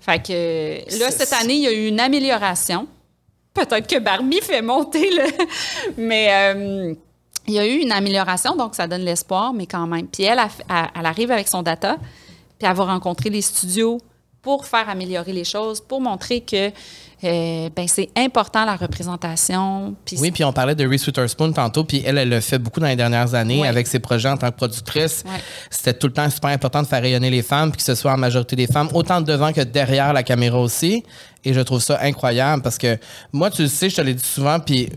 Fait que là, cette année, il y a eu une amélioration. Peut-être que Barbie fait monter le. Mais euh, il y a eu une amélioration, donc ça donne l'espoir, mais quand même. Puis elle, elle, elle- elle arrive avec son data, puis elle va rencontrer les studios pour faire améliorer les choses, pour montrer que euh, ben, c'est important la représentation. Oui, puis on parlait de Reese Witherspoon tantôt, puis elle, elle le fait beaucoup dans les dernières années avec ses projets en tant que productrice. C'était tout le temps super important de faire rayonner les femmes, puis que ce soit en majorité des femmes, autant devant que derrière la caméra aussi. Et je trouve ça incroyable parce que moi, tu le sais, je te l'ai dit souvent, puis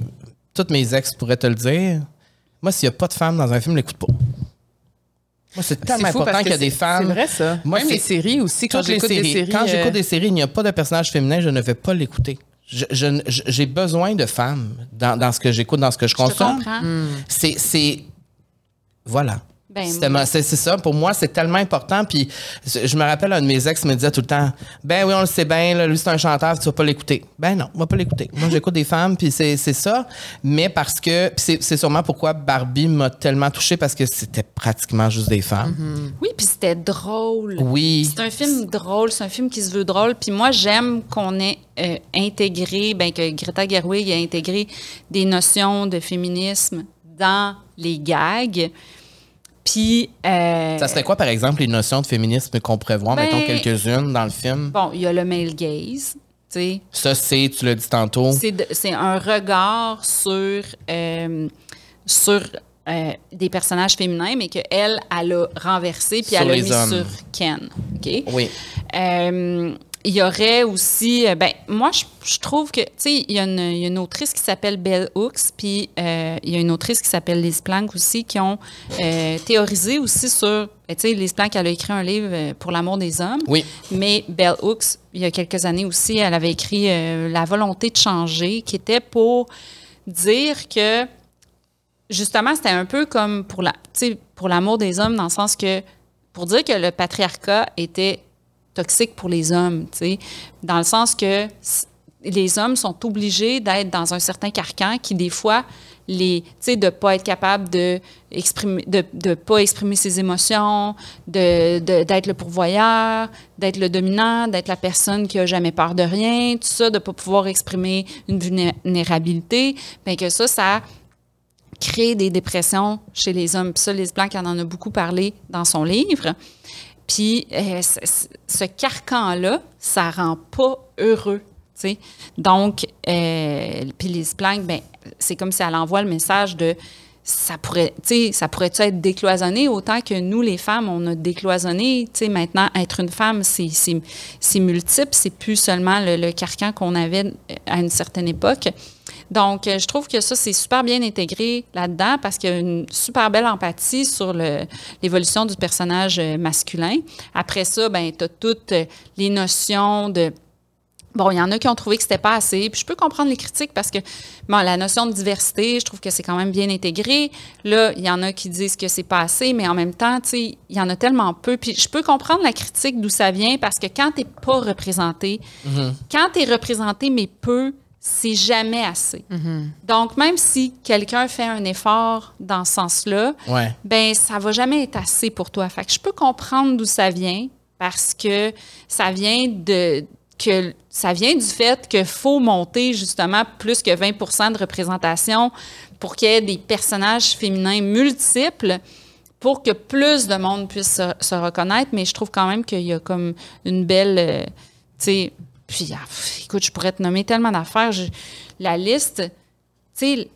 toutes mes ex pourraient te le dire. Moi, s'il n'y a pas de femmes dans un film, l'écoute pas. Moi, c'est tellement fou important qu'il y a des femmes. C'est vrai, ça. Moi, Même les séries aussi, quand j'écoute des séries. Quand euh, j'écoute des séries, il n'y a pas de personnage féminin, je ne vais pas l'écouter. J'ai besoin de femmes dans, dans ce que j'écoute, dans ce que je je consomme. comprends. C'est. c'est- Voilà. Ben, C'est ça. Pour moi, c'est tellement important. Puis je me rappelle, un de mes ex me disait tout le temps Ben oui, on le sait bien, là, lui, c'est un chanteur, tu vas pas l'écouter. Ben non, on va pas l'écouter. Moi, j'écoute des femmes, puis c'est ça. Mais parce que. C'est sûrement pourquoi Barbie m'a tellement touchée, parce que c'était pratiquement juste des femmes. Oui, puis c'était drôle. Oui. C'est un film drôle, c'est un film qui se veut drôle. Puis moi, j'aime qu'on ait euh, intégré, ben, que Greta Gerwig ait intégré des notions de féminisme dans les gags. Puis. euh, Ça serait quoi, par exemple, les notions de féminisme qu'on pourrait voir, Ben- mettons quelques-unes dans le film? Bon, il y a le male gaze, tu sais. Ça, c'est, tu l'as dit tantôt. C'est un regard sur, euh, sur euh, des personnages féminins, mais qu'elle, elle a renversé, puis Sur elle a mis hommes. sur Ken. OK? Oui. Il y aurait aussi, euh, ben moi je, je trouve que, tu sais, il y, a une- il y a une autrice qui s'appelle Belle Hooks, puis euh, il y a une autrice qui s'appelle Liz Plank aussi, qui ont euh, théorisé aussi sur, euh, tu sais, Liz Plank, elle a écrit un livre pour l'amour des hommes, Oui. mais Belle Hooks, il y a quelques années aussi, elle avait écrit euh, La volonté de changer, qui était pour dire que justement, c'était un peu comme pour la, pour l'amour des hommes, dans le sens que pour dire que le patriarcat était toxique pour les hommes, tu sais, dans le sens que les hommes sont obligés d'être dans un certain carcan qui des fois les tu sais de pas être capable de exprimer de, de pas exprimer ses émotions de d'être le pourvoyeur d'être le dominant d'être la personne qui a jamais peur de rien tout ça de pas pouvoir exprimer une vulnérabilité ben que ça ça crée des dépressions chez les hommes. Puis ça, Lise Blanc en a beaucoup parlé dans son livre. Puis euh, ce carcan-là, ça rend pas heureux. Donc, euh, puis Plank, ben, c'est comme si elle envoie le message de ça pourrait, ça pourrait être décloisonné? Autant que nous, les femmes, on a décloisonné. Maintenant, être une femme, c'est, multiple, c'est plus seulement le, le carcan qu'on avait à une certaine époque. Donc, euh, je trouve que ça, c'est super bien intégré là-dedans parce qu'il y a une super belle empathie sur l'évolution du personnage euh, masculin. Après ça, ben, tu as toutes euh, les notions de Bon, il y en a qui ont trouvé que c'était pas assez. Puis je peux comprendre les critiques parce que bon, la notion de diversité, je trouve que c'est quand même bien intégré. Là, il y en a qui disent que c'est pas assez, mais en même temps, tu sais, il y en a tellement peu. Puis je peux comprendre la critique d'où ça vient parce que quand t'es pas représenté, quand tu es représenté mais peu, c'est jamais assez. Donc même si quelqu'un fait un effort dans ce sens-là, Ouais. ben ça va jamais être assez pour toi. Fait que je peux comprendre d'où ça vient parce que ça vient de que ça vient du fait qu'il faut monter justement plus que 20% de représentation pour qu'il y ait des personnages féminins multiples pour que plus de monde puisse se, se reconnaître. Mais je trouve quand même qu'il y a comme une belle, euh, tu sais, puis ah, pff, écoute, je pourrais te nommer tellement d'affaires. Je- la liste, tu sais,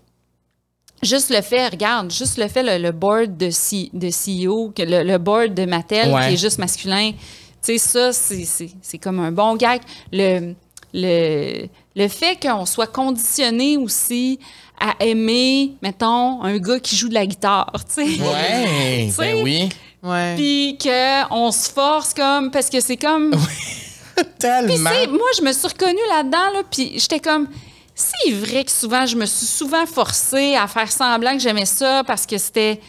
Juste le fait, regarde, juste le fait, le, le board de, C- de CEO, que le, le board de Mattel Ouais. qui est juste masculin, tu sais, ça, c'est- c'est c'est comme un bon gag. Le, le, le fait qu'on soit conditionné aussi à aimer, mettons, un gars qui joue de la guitare, tu sais. Ouais, ben oui. Ouais. Puis qu'on se force comme, parce que c'est comme... Tellement. tu sais, moi, je me suis reconnue là-dedans, là, puis j'étais comme, c'est vrai que souvent, je me suis souvent forcée à faire semblant que j'aimais ça parce que c'était.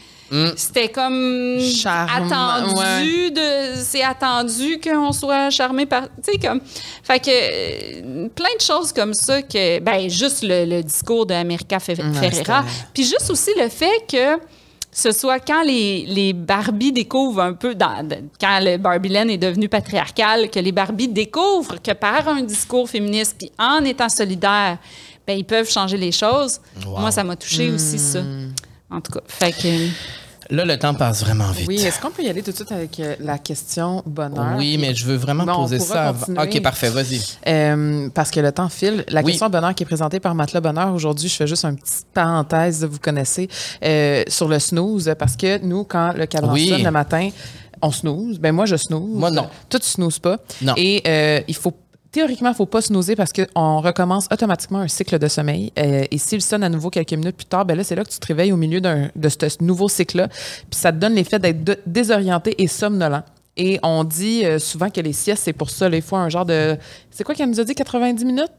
C'était comme attendu de c'est attendu qu'on soit charmé par tu sais comme fait que euh, plein de choses comme ça que ben juste le, le discours d'America Fe- Ferreira puis juste aussi le fait que ce soit quand les, les Barbies découvrent un peu, dans, quand le Barbieland est devenu patriarcal, que les Barbies découvrent que par un discours féministe, puis en étant solidaires, ben, ils peuvent changer les choses. Wow. Moi, ça m'a touché aussi, ça. En tout cas, fait que... Là, le temps passe vraiment vite. Oui, est-ce qu'on peut y aller tout de suite avec euh, la question bonheur? Oui, mais je veux vraiment Bon, on poser pourra ça. continuer. OK, parfait, vas-y. Euh, parce que le temps file. La Oui. question bonheur qui est présentée par Matelas Bonheur aujourd'hui, je fais juste une petite parenthèse, vous connaissez, euh, sur le snooze, parce que nous, quand le cadran Oui. sonne le matin, on snooze. Ben moi, je snooze. Moi, non. Toi, tu snoozes pas. Non. Et il faut Théoriquement, il ne faut pas snoozer parce qu'on recommence automatiquement un cycle de sommeil. Euh, et s'il sonne à nouveau quelques minutes plus tard, ben là, c'est là que tu te réveilles au milieu de ce nouveau cycle-là. Puis ça te donne l'effet d'être désorienté et somnolent. Et on dit euh, souvent que les siestes, c'est pour ça, les fois, un genre de. C'est quoi qu'elle nous a dit, 90 minutes?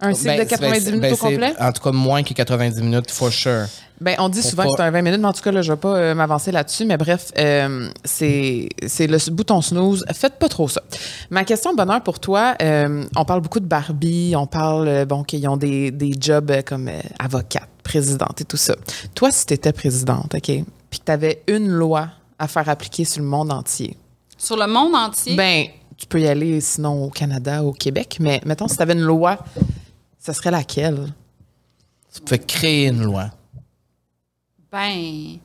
Un cycle Ben, de 90 ben, minutes ben, au complet? En tout cas, moins que 90 minutes, for sure. Ben, on dit souvent pas- que c'est un 20 minutes, mais en tout cas, là, je ne vais pas euh, m'avancer là-dessus. Mais bref, euh, c'est c'est le bouton snooze. Faites pas trop ça. Ma question bonheur pour toi, euh, on parle beaucoup de Barbie, on parle, bon, qu'ils ont des, des jobs comme euh, avocate, présidente et tout ça. Toi, si tu étais présidente, OK, puis que tu avais une loi à faire appliquer sur le monde entier, Sur le monde entier, ben, tu peux y aller sinon au Canada, au Québec, mais mettons, si tu avais une loi, ça serait laquelle? Tu peux créer une loi. ben,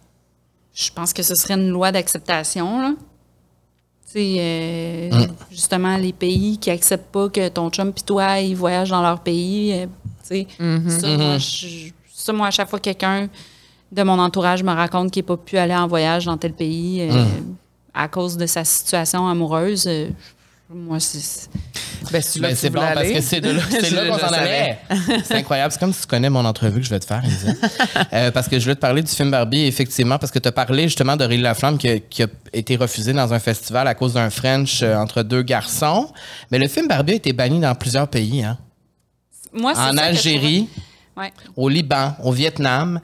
je pense que ce serait une loi d'acceptation, là. Tu sais, euh, Mm. justement, les pays qui acceptent pas que ton chum pis toi, ils voyagent dans leur pays, euh, tu sais, Mm-hmm. ça, moi, je- ça, moi, à chaque fois que quelqu'un de mon entourage me raconte qu'il n'a pas pu aller en voyage dans tel pays euh, Mm. à cause de sa situation amoureuse, euh, moi, c'est... Ben, c'est là Ben, que tu c'est bon voulais parce aller. que c'est de là, c'est Je là qu'on s'en allait. C'est incroyable. C'est comme si tu connais mon entrevue que je vais te faire, Elisa. Euh, parce que je voulais te parler du film Barbie, effectivement, parce que tu as parlé justement d'Aurélie Laflamme qui, a- qui a été refusé dans un festival à cause d'un French euh, entre deux garçons. Mais le film Barbie a été banni dans plusieurs pays. Hein. Moi, c'est En Algérie, Ouais. au Liban, au Vietnam.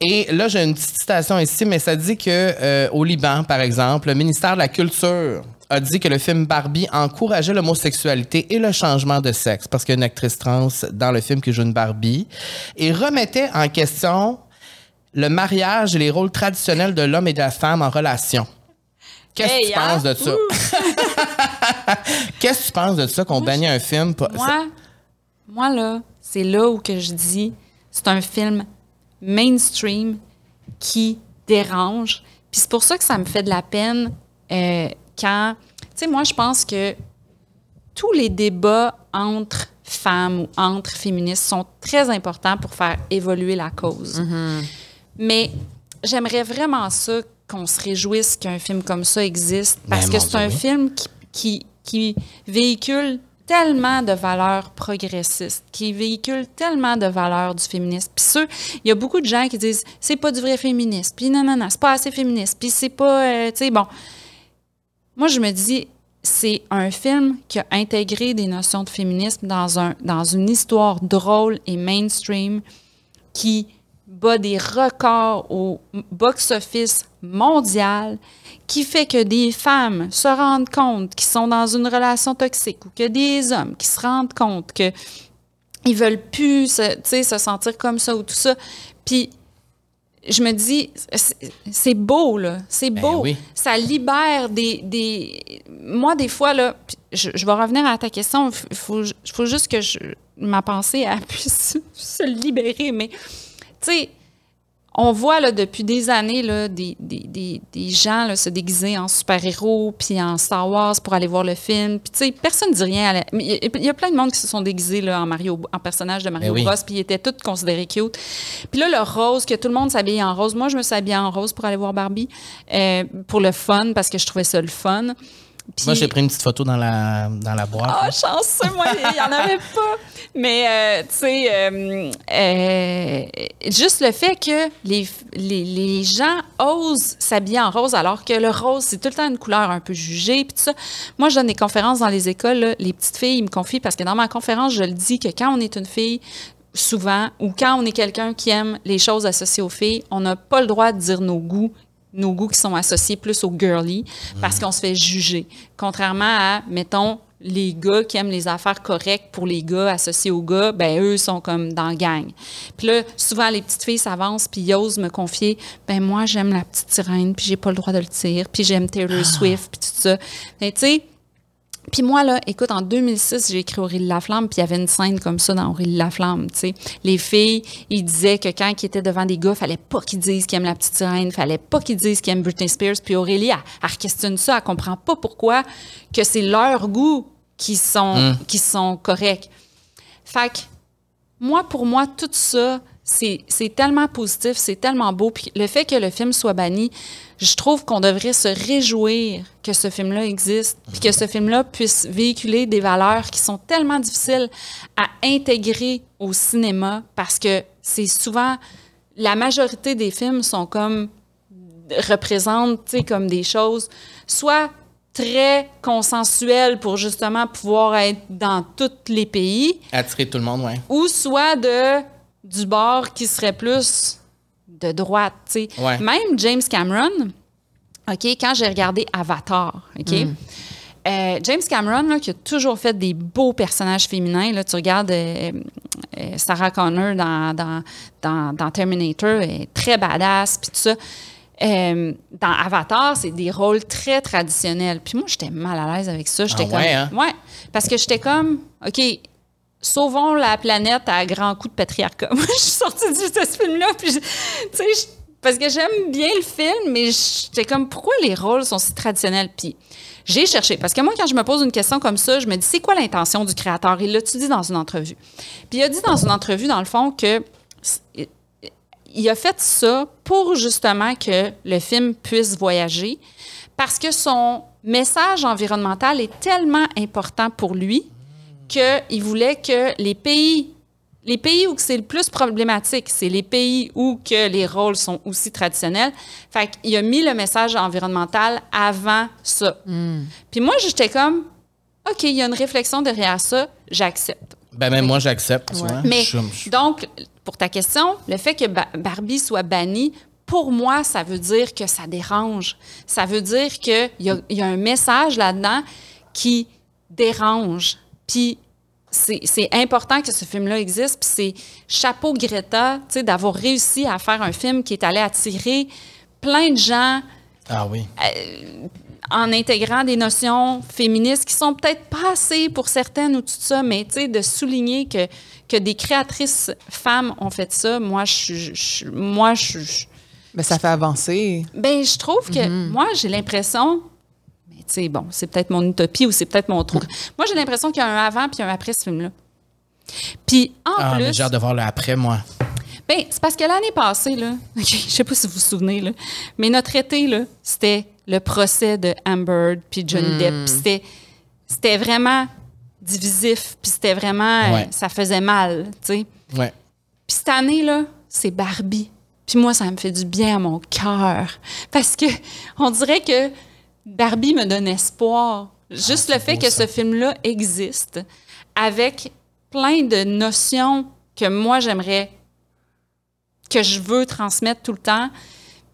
Et là, j'ai une petite citation ici, mais ça dit que euh, au Liban, par exemple, le ministère de la Culture a dit que le film Barbie encourageait l'homosexualité et le changement de sexe, parce qu'il y a une actrice trans dans le film qui joue une Barbie, et remettait en question le mariage et les rôles traditionnels de l'homme et de la femme en relation. Qu'est-ce que Hey, tu hein? penses de ça? Qu'est-ce que tu penses de ça qu'on bannit un film? pour- Moi, moi là, c'est là où que je dis, c'est un film mainstream qui dérange. Puis c'est pour ça que ça me fait de la peine euh, quand, tu sais, moi je pense que tous les débats entre femmes ou entre féministes sont très importants pour faire évoluer la cause. Mais j'aimerais vraiment ça qu'on se réjouisse qu'un film comme ça existe parce Ben, que c'est un film qui, qui, qui véhicule tellement de valeurs progressistes, qui véhicule tellement de valeurs du féminisme. Puis ceux, il y a beaucoup de gens qui disent c'est pas du vrai féminisme, puis non non non, c'est pas assez féministe, puis c'est pas euh, tu sais bon. Moi je me dis c'est un film qui a intégré des notions de féminisme dans, un, une histoire drôle et mainstream qui bat des records au box-office mondial, qui fait que des femmes se rendent compte qu'ils sont dans une relation toxique ou que des hommes qui se rendent compte que ils veulent plus se, sentir comme ça ou tout ça. Je me dis, c'est- beau, là. C'est Ben beau. oui. Ça libère des, des... Moi, des fois, là, je, je vais revenir à ta question. Il faut, faut juste que je, ma pensée puisse se libérer. Mais, tu sais, on voit là, depuis des années là, des, des, des, des gens là, se déguiser en super-héros puis en Star Wars pour aller voir le film. Puis, tu sais, personne ne dit rien. à la- Il y, a- plein de monde qui se sont déguisés là, en, Mario, en personnage de Mario Ben oui. Bros. Puis ils étaient tous considérés cute. Puis là, le rose, que tout le monde s'habille en rose. Moi, je me suis habillée en rose pour aller voir Barbie euh, pour le fun parce que je trouvais ça le fun. Moi, j'ai pris une petite photo dans la, dans la boîte. ah, chanceux, moi, il n'y en avait pas. Mais, euh, tu sais, euh, euh, juste le fait que les, les, les gens osent s'habiller en rose alors que le rose, c'est tout le temps une couleur un peu jugée. Puis tout ça. Moi, je donne des conférences dans les écoles. là. les petites filles, ils me confient parce que dans ma conférence, je le dis que quand on est une fille, souvent, ou quand on est quelqu'un qui aime les choses associées aux filles, on n'a pas le droit de dire nos goûts nos goûts qui sont associés plus au girly parce qu'on se fait juger. Contrairement à, mettons, les gars qui aiment les affaires correctes pour les gars associés aux gars, ben eux sont comme dans la gang. Puis là, souvent les petites filles s'avancent puis ils osent me confier, ben moi j'aime la petite sirène puis j'ai pas le droit de le dire, puis j'aime Taylor Swift puis tout ça. Mais tu sais, puis moi, là, écoute, en 2006, j'ai écrit Aurélie Laflamme, puis il y avait une scène comme ça dans Aurélie Laflamme, tu sais. Les filles, ils disaient que quand ils étaient devant des gars, fallait pas qu'ils disent qu'ils aiment la petite sirène, fallait pas qu'ils disent qu'ils aiment Britney Spears. Puis Aurélie, elle, elle questionne ça, elle comprend pas pourquoi que c'est leur goût qui sont, qui sont corrects. Fait que, moi, pour moi, tout ça, c'est tellement positif, c'est tellement beau. Puis le fait que le film soit banni, je trouve qu'on devrait se réjouir que ce film-là existe, puis que ce film-là puisse véhiculer des valeurs qui sont tellement difficiles à intégrer au cinéma parce que c'est souvent la majorité des films sont comme représentent tu sais, comme des choses soit très consensuelles pour justement pouvoir être dans tous les pays Attirer tout le monde, ouais. ou soit de du bord qui serait plus de droite, tu sais. Ouais. Même James Cameron, OK, quand j'ai regardé Avatar, OK, euh, James Cameron, là, qui a toujours fait des beaux personnages féminins, là, tu regardes euh, euh, Sarah Connor dans, dans, dans, dans Terminator, elle est très badass, puis tout ça. Dans Avatar, c'est des rôles très traditionnels. Puis moi, j'étais mal à l'aise avec ça. J'étais Ah comme, ouais, hein? Ouais, parce que j'étais comme, OK, sauvons la planète à grands coups de patriarcat. Moi, je suis sortie de ce film-là, puis, tu sais, parce que j'aime bien le film, mais j'étais comme, pourquoi les rôles sont si traditionnels? Puis j'ai cherché, parce que moi, quand je me pose une question comme ça, je me dis, c'est quoi l'intention du créateur? Il l'a-tu dit dans une entrevue? Puis il a dit dans une entrevue, dans le fond, que il a fait ça pour justement que le film puisse voyager, parce que son message environnemental est tellement important pour lui qu'il voulait que les pays, les pays où c'est le plus problématique, c'est les pays où que les rôles sont aussi traditionnels. Fait qu'il a mis le message environnemental avant ça. Puis moi, j'étais comme, OK, il y a une réflexion derrière ça, j'accepte. Ben, même moi, j'accepte. Mais donc, pour ta question, le fait que Ba- Barbie soit bannie, pour moi, ça veut dire que ça dérange. Ça veut dire qu'il y a, y a un message là-dedans qui dérange. Puis c'est c'est important que ce film-là existe. Puis c'est chapeau Greta, tu sais, d'avoir réussi à faire un film qui est allé attirer plein de gens Ah oui. en intégrant des notions féministes qui sont peut-être pas assez pour certaines ou tout ça, mais tu sais, de souligner que, que des créatrices femmes ont fait ça, moi, je, je- moi, je, je- Mais ça fait avancer. ben, je trouve que, moi, j'ai l'impression, sais, bon, c'est peut-être mon utopie ou c'est peut-être mon truc. Moi, j'ai l'impression qu'il y a un avant puis un après ce film-là. Puis, en Ah, plus, j'ai hâte de voir le après, moi. ben, c'est parce que l'année passée, là, OK, je sais pas si vous vous souvenez, là, mais notre été, là, c'était le procès de Amber puis Johnny Depp. Puis c'était, c'était vraiment divisif, puis c'était vraiment... euh, ça faisait mal, tu sais. Ouais. Puis cette année, là, c'est Barbie. Puis moi, ça me fait du bien à mon cœur. Parce que on dirait que Barbie me donne espoir Juste Ah, le c'est fait que ça. ce film-là existe avec plein de notions que moi j'aimerais, que je veux transmettre tout le temps,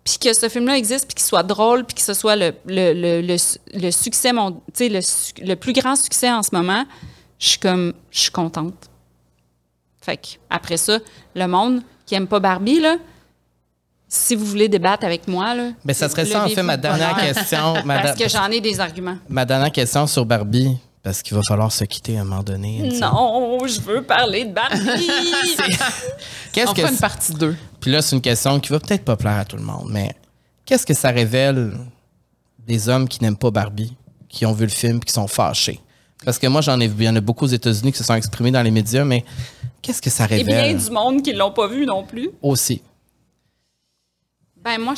puis que ce film-là existe, puis qu'il soit drôle, puis que ce soit le, le, le, le, su- le succès, mon, le, le plus grand succès en ce moment, je suis comme, je suis contente. Fait que, après ça, le monde qui aime pas Barbie, là, si vous voulez débattre avec moi, là. Ben, ça serait ça, en fait, ma de dernière question. ma, Parce que j'en ai des arguments. ma dernière question sur Barbie, parce qu'il va falloir se quitter à un moment donné. Non, je veux parler de Barbie. Qu'est-ce On que fera une c'est- partie 2. Puis là, c'est une question qui va peut-être pas plaire à tout le monde, mais qu'est-ce que ça révèle des hommes qui n'aiment pas Barbie, qui ont vu le film, qui sont fâchés? Parce que moi, j'en ai vu, il y en a beaucoup aux États-Unis qui se sont exprimés dans les médias, mais qu'est-ce que ça Et bien révèle? du monde qui l'ont pas vu non plus. aussi? Ben moi,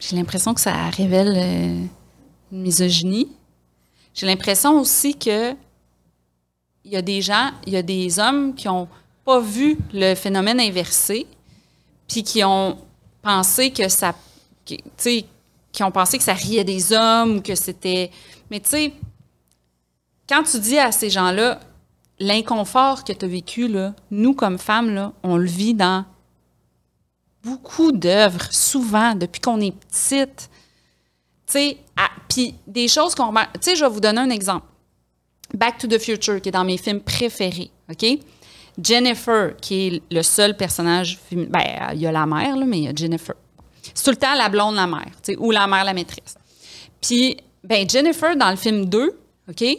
j'ai l'impression que ça révèle euh, une misogynie. J'ai l'impression aussi que il y a des gens, il y a des hommes qui ont pas vu le phénomène inversé, puis qui ont pensé que ça, qui ont pensé que ça riait des hommes ou que c'était, mais tu sais, quand tu dis à ces gens-là l'inconfort que tu as vécu là, nous comme femmes là, on le vit dans beaucoup d'œuvres, souvent, depuis qu'on est petite. Tu sais, puis des choses qu'on remarque. Tu sais, je vais vous donner un exemple. Back to the Future, qui est dans mes films préférés, OK? Jennifer, qui est le seul personnage. Ben, il y a la mère, mais il y a Jennifer. C'est tout le temps la blonde, la mère, tu sais, ou la mère, la maîtresse. Puis, ben, Jennifer, dans le film 2, OK, elle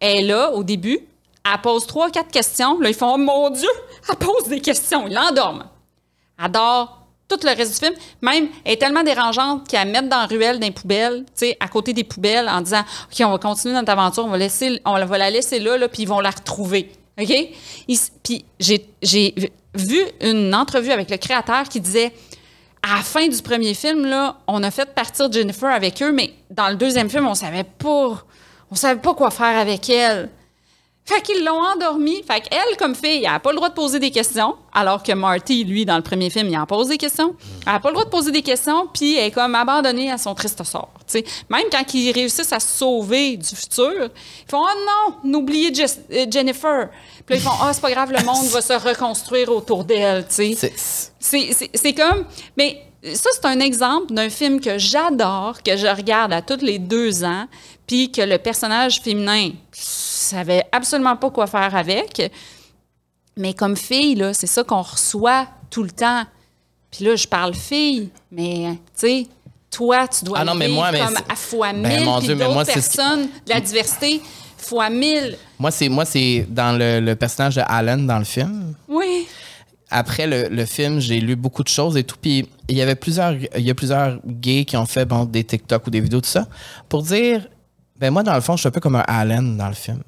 est là, au début, elle pose trois, quatre questions. Là, ils font, oh mon Dieu, elle pose des questions. Ils l'endorment adore tout le reste du film. Même, elle est tellement dérangeante qu'elle met dans la ruelle des poubelles, tu sais, à côté des poubelles, en disant OK, on va continuer notre aventure, on va, laisser, la laisser là, là puis ils vont la retrouver. OK? Puis j'ai vu une entrevue avec le créateur qui disait à la fin du premier film, on a fait partir Jennifer avec eux, mais dans le deuxième film, on savait pas. On savait pas quoi faire avec elle. Fait qu'ils l'ont endormie. Fait qu'elle, comme fille, elle n'a pas le droit de poser des questions, alors que Marty, lui, dans le premier film, il en pose des questions. Elle n'a pas le droit de poser des questions, puis elle est comme abandonnée à son triste sort. tu sais. Même quand ils réussissent à se sauver du futur, ils font « Oh non, n'oubliez euh, Jennifer! » Puis là, ils font « Ah, c'est pas grave, le monde va se reconstruire autour d'elle. » c'est comme. Mais ça, c'est un exemple d'un film que j'adore, que je regarde à tous les deux ans, puis que le personnage féminin savait absolument pas quoi faire avec. Mais comme fille, là, c'est ça qu'on reçoit tout le temps. Puis là, je parle fille, mais tu sais, toi, tu dois Ah non, le mais vivre moi, mais comme à fois Ben, mille, mon puis Dieu, mais d'autres personnes, de la diversité fois mille. Moi, c'est moi, c'est dans le, le personnage de Alan dans le film. Oui. Après le, le film, j'ai lu beaucoup de choses et tout. Puis il y avait plusieurs, il y a plusieurs gays qui ont fait bon, des TikTok ou des vidéos, tout ça, pour dire, ben moi, dans le fond, je suis un peu comme un Alan dans le film.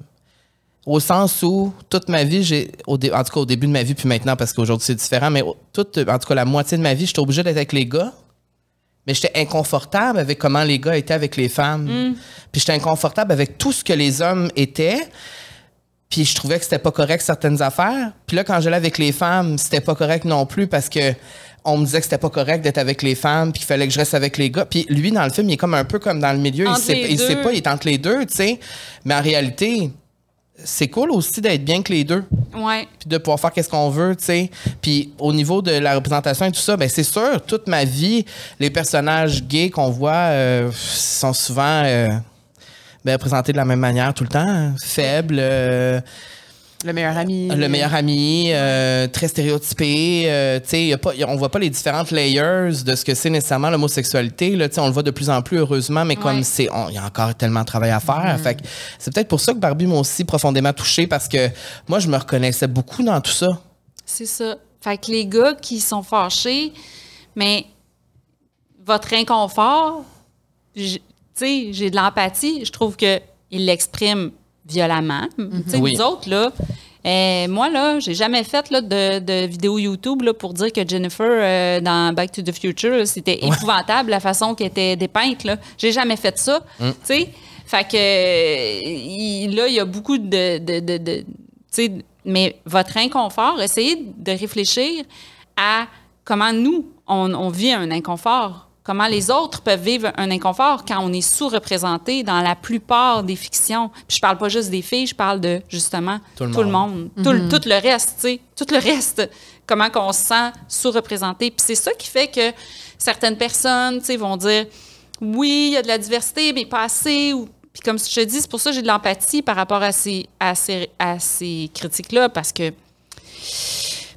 Au sens où, toute ma vie, j'ai, au dé- en tout cas au début de ma vie, puis maintenant, parce qu'aujourd'hui c'est différent, mais toute, en tout cas la moitié de ma vie, j'étais obligé d'être avec les gars. Mais j'étais inconfortable avec comment les gars étaient avec les femmes. Puis j'étais inconfortable avec tout ce que les hommes étaient. Puis je trouvais que c'était pas correct certaines affaires. Puis là, quand j'allais avec les femmes, c'était pas correct non plus parce que on me disait que c'était pas correct d'être avec les femmes, puis qu'il fallait que je reste avec les gars. Puis lui, dans le film, il est comme un peu comme dans le milieu. Entre il sait, il sait pas, il est entre les deux, tu sais. Mais en réalité, c'est cool aussi d'être bien que les deux Ouais. puis de pouvoir faire qu'est-ce qu'on veut, tu sais. Puis au niveau de la représentation et tout ça, ben c'est sûr, toute ma vie, les personnages gays qu'on voit euh, sont souvent euh, ben, présentés de la même manière tout le temps, hein. faibles, euh, Le meilleur ami. le meilleur ami, euh, très stéréotypé, euh, tu sais, y a pas, y a- on voit pas les différentes layers de ce que c'est nécessairement l'homosexualité, là, tu sais, on le voit de plus en plus heureusement, mais comme Ouais. c'est, il y a encore tellement de travail à faire, fait que c'est peut-être pour ça que Barbie m'a aussi profondément touchée parce que moi je me reconnaissais beaucoup dans tout ça. C'est ça. Fait que les gars qui sont fâchés, mais votre inconfort, j- tu sais, j'ai de l'empathie. Je trouve qu'ils l'expriment violemment. Oui. nous autres, là, euh, moi, là, j'ai jamais fait là, de, de vidéo YouTube là, pour dire que Jennifer, euh, dans Back to the Future, c'était épouvantable la façon qu'elle était dépeinte. J'ai jamais fait ça. Sais? Fait que il- là, il y a beaucoup de. de, de- mais votre inconfort, essayez de réfléchir à comment nous, on, on vit un inconfort comment les autres peuvent vivre un inconfort quand on est sous-représenté dans la plupart des fictions. Puis je parle pas juste des filles, je parle de justement Tout tout le le, monde, tout, le- tout le reste, tu sais, tout le reste, comment qu'on se sent sous-représenté. Puis c'est ça qui fait que certaines personnes, tu sais, vont dire oui, il y a de la diversité, mais pas assez. Ou, puis comme je te dis, c'est pour ça que j'ai de l'empathie par rapport à ces, à ces, à ces critiques-là, parce que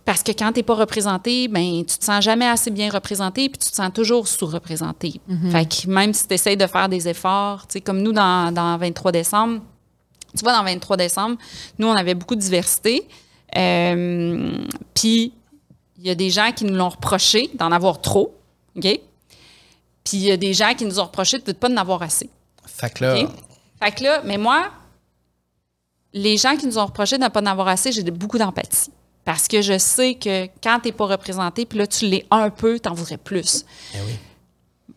parce que quand tu n'es pas représenté, ben tu te sens jamais assez bien représenté, puis tu te sens toujours sous-représenté. Fait que même si tu essaies de faire des efforts, tu sais, comme nous dans, dans 23 décembre, tu vois, dans 23 décembre, nous, on avait beaucoup de diversité. Euh, puis il y a des gens qui nous l'ont reproché d'en avoir trop, OK? Puis il y a des gens qui nous ont reproché de ne pas en avoir assez. Fait que là? Fait que là, mais moi, les gens qui nous ont reproché de ne pas en avoir assez, j'ai beaucoup d'empathie. Parce que je sais que quand tu n'es pas représenté, puis là, tu l'es un peu, tu en voudrais plus. eh oui.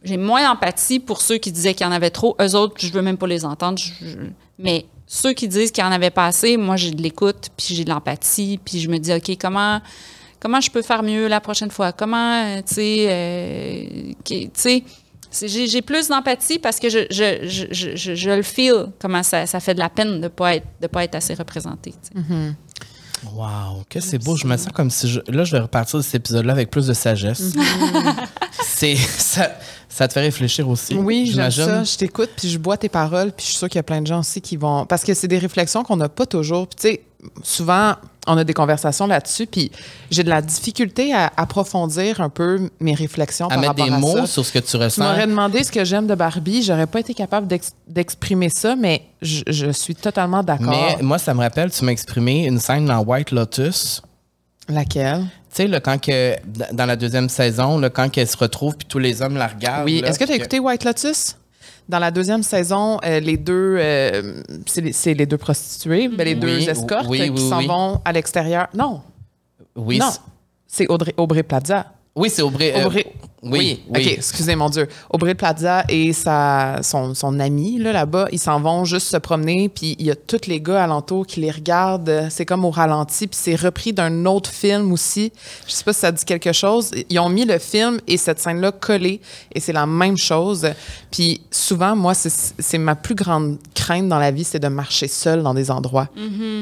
J'ai moins d'empathie pour ceux qui disaient qu'il y en avait trop. Eux autres, je veux même pas les entendre. Je- je- mais ceux qui disent qu'il y en avait pas assez, moi, j'ai de l'écoute, puis j'ai de l'empathie, puis je me dis, OK, comment, comment je peux faire mieux la prochaine fois? Comment, euh, tu sais, euh, tu sais, j'ai plus d'empathie parce que je, je, je, je, je- je le feel, comment ça, ça fait de la peine de ne pas, être- de pas être assez représenté. sais. Wow, que c'est beau. Je me sens comme si je- là, je vais repartir de cet épisode-là avec plus de sagesse. c'est ça, ça te fait réfléchir aussi. Oui, j'aime ça. Je t'écoute, puis je bois tes paroles, puis je suis sûre qu'il y a plein de gens aussi qui vont... Parce que c'est des réflexions qu'on n'a pas toujours. Puis tu sais, souvent, on a des conversations là-dessus, puis j'ai de la difficulté à approfondir un peu mes réflexions À par mettre rapport des à mots ça. sur ce que tu Tu ressens. m'aurais demandé ce que j'aime de Barbie, j'aurais pas été capable d'ex- d'exprimer ça, mais je, je suis totalement d'accord. Mais moi, ça me rappelle, tu m'as exprimé une scène dans White Lotus. Laquelle? Tu sais, quand que, dans la deuxième saison, là, quand elle se retrouve puis tous les hommes la regardent. Oui. Est-ce que tu as écouté White Lotus? Dans la deuxième saison, euh, les deux, euh, c'est les, deux prostituées, ben, les deux Oui, escortes oui, qui s'en vont à l'extérieur. Non, Oui, non, c'est- c'est Audrey, Aubrey Plaza. Oui, c'est Aubrey. euh, Aubrey- oui, OK, oui. excusez mon Dieu. Aubrey Plaza et sa, son, son ami là, là-bas, ils s'en vont juste se promener, puis il y a tous les gars alentour qui les regardent. C'est comme au ralenti, puis c'est repris d'un autre film aussi. Je sais pas si ça dit quelque chose. Ils ont mis le film et cette scène-là collée, et c'est la même chose. Puis souvent, moi, c'est c'est ma plus grande crainte dans la vie, c'est de marcher seule dans des endroits.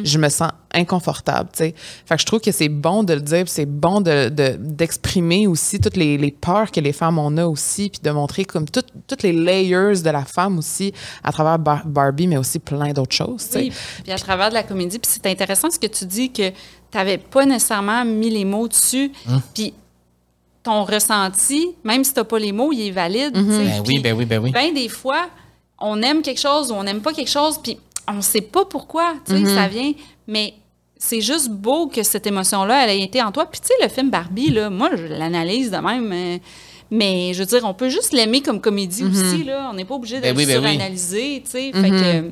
Je me sens inconfortable, tu sais. Fait que je trouve que c'est bon de le dire, c'est bon de- de- d'exprimer aussi toutes les, les peurs que les femmes on a aussi, puis de montrer comme tout- toutes les layers de la femme aussi à travers Bar- Barbie, mais aussi plein d'autres choses, tu sais. Oui, puis à travers de la comédie. Puis c'est intéressant ce que tu dis que tu n'avais pas nécessairement mis les mots dessus. Hum. Puis ton ressenti, même si tu n'as pas les mots, il est valide. tu sais. Ben oui, ben oui, ben oui. ben des fois, on aime quelque chose ou on n'aime pas quelque chose, puis on ne sait pas pourquoi. Tu sais, ça vient. Mais c'est juste beau que cette émotion-là, elle ait été en toi. Puis tu sais, le film Barbie, là, moi, je l'analyse de même. euh, mais je veux dire, on peut juste l'aimer comme comédie aussi. Là. On n'est pas obligé de Ben oui, le ben oui. suranalyser. tu sais. Fait que,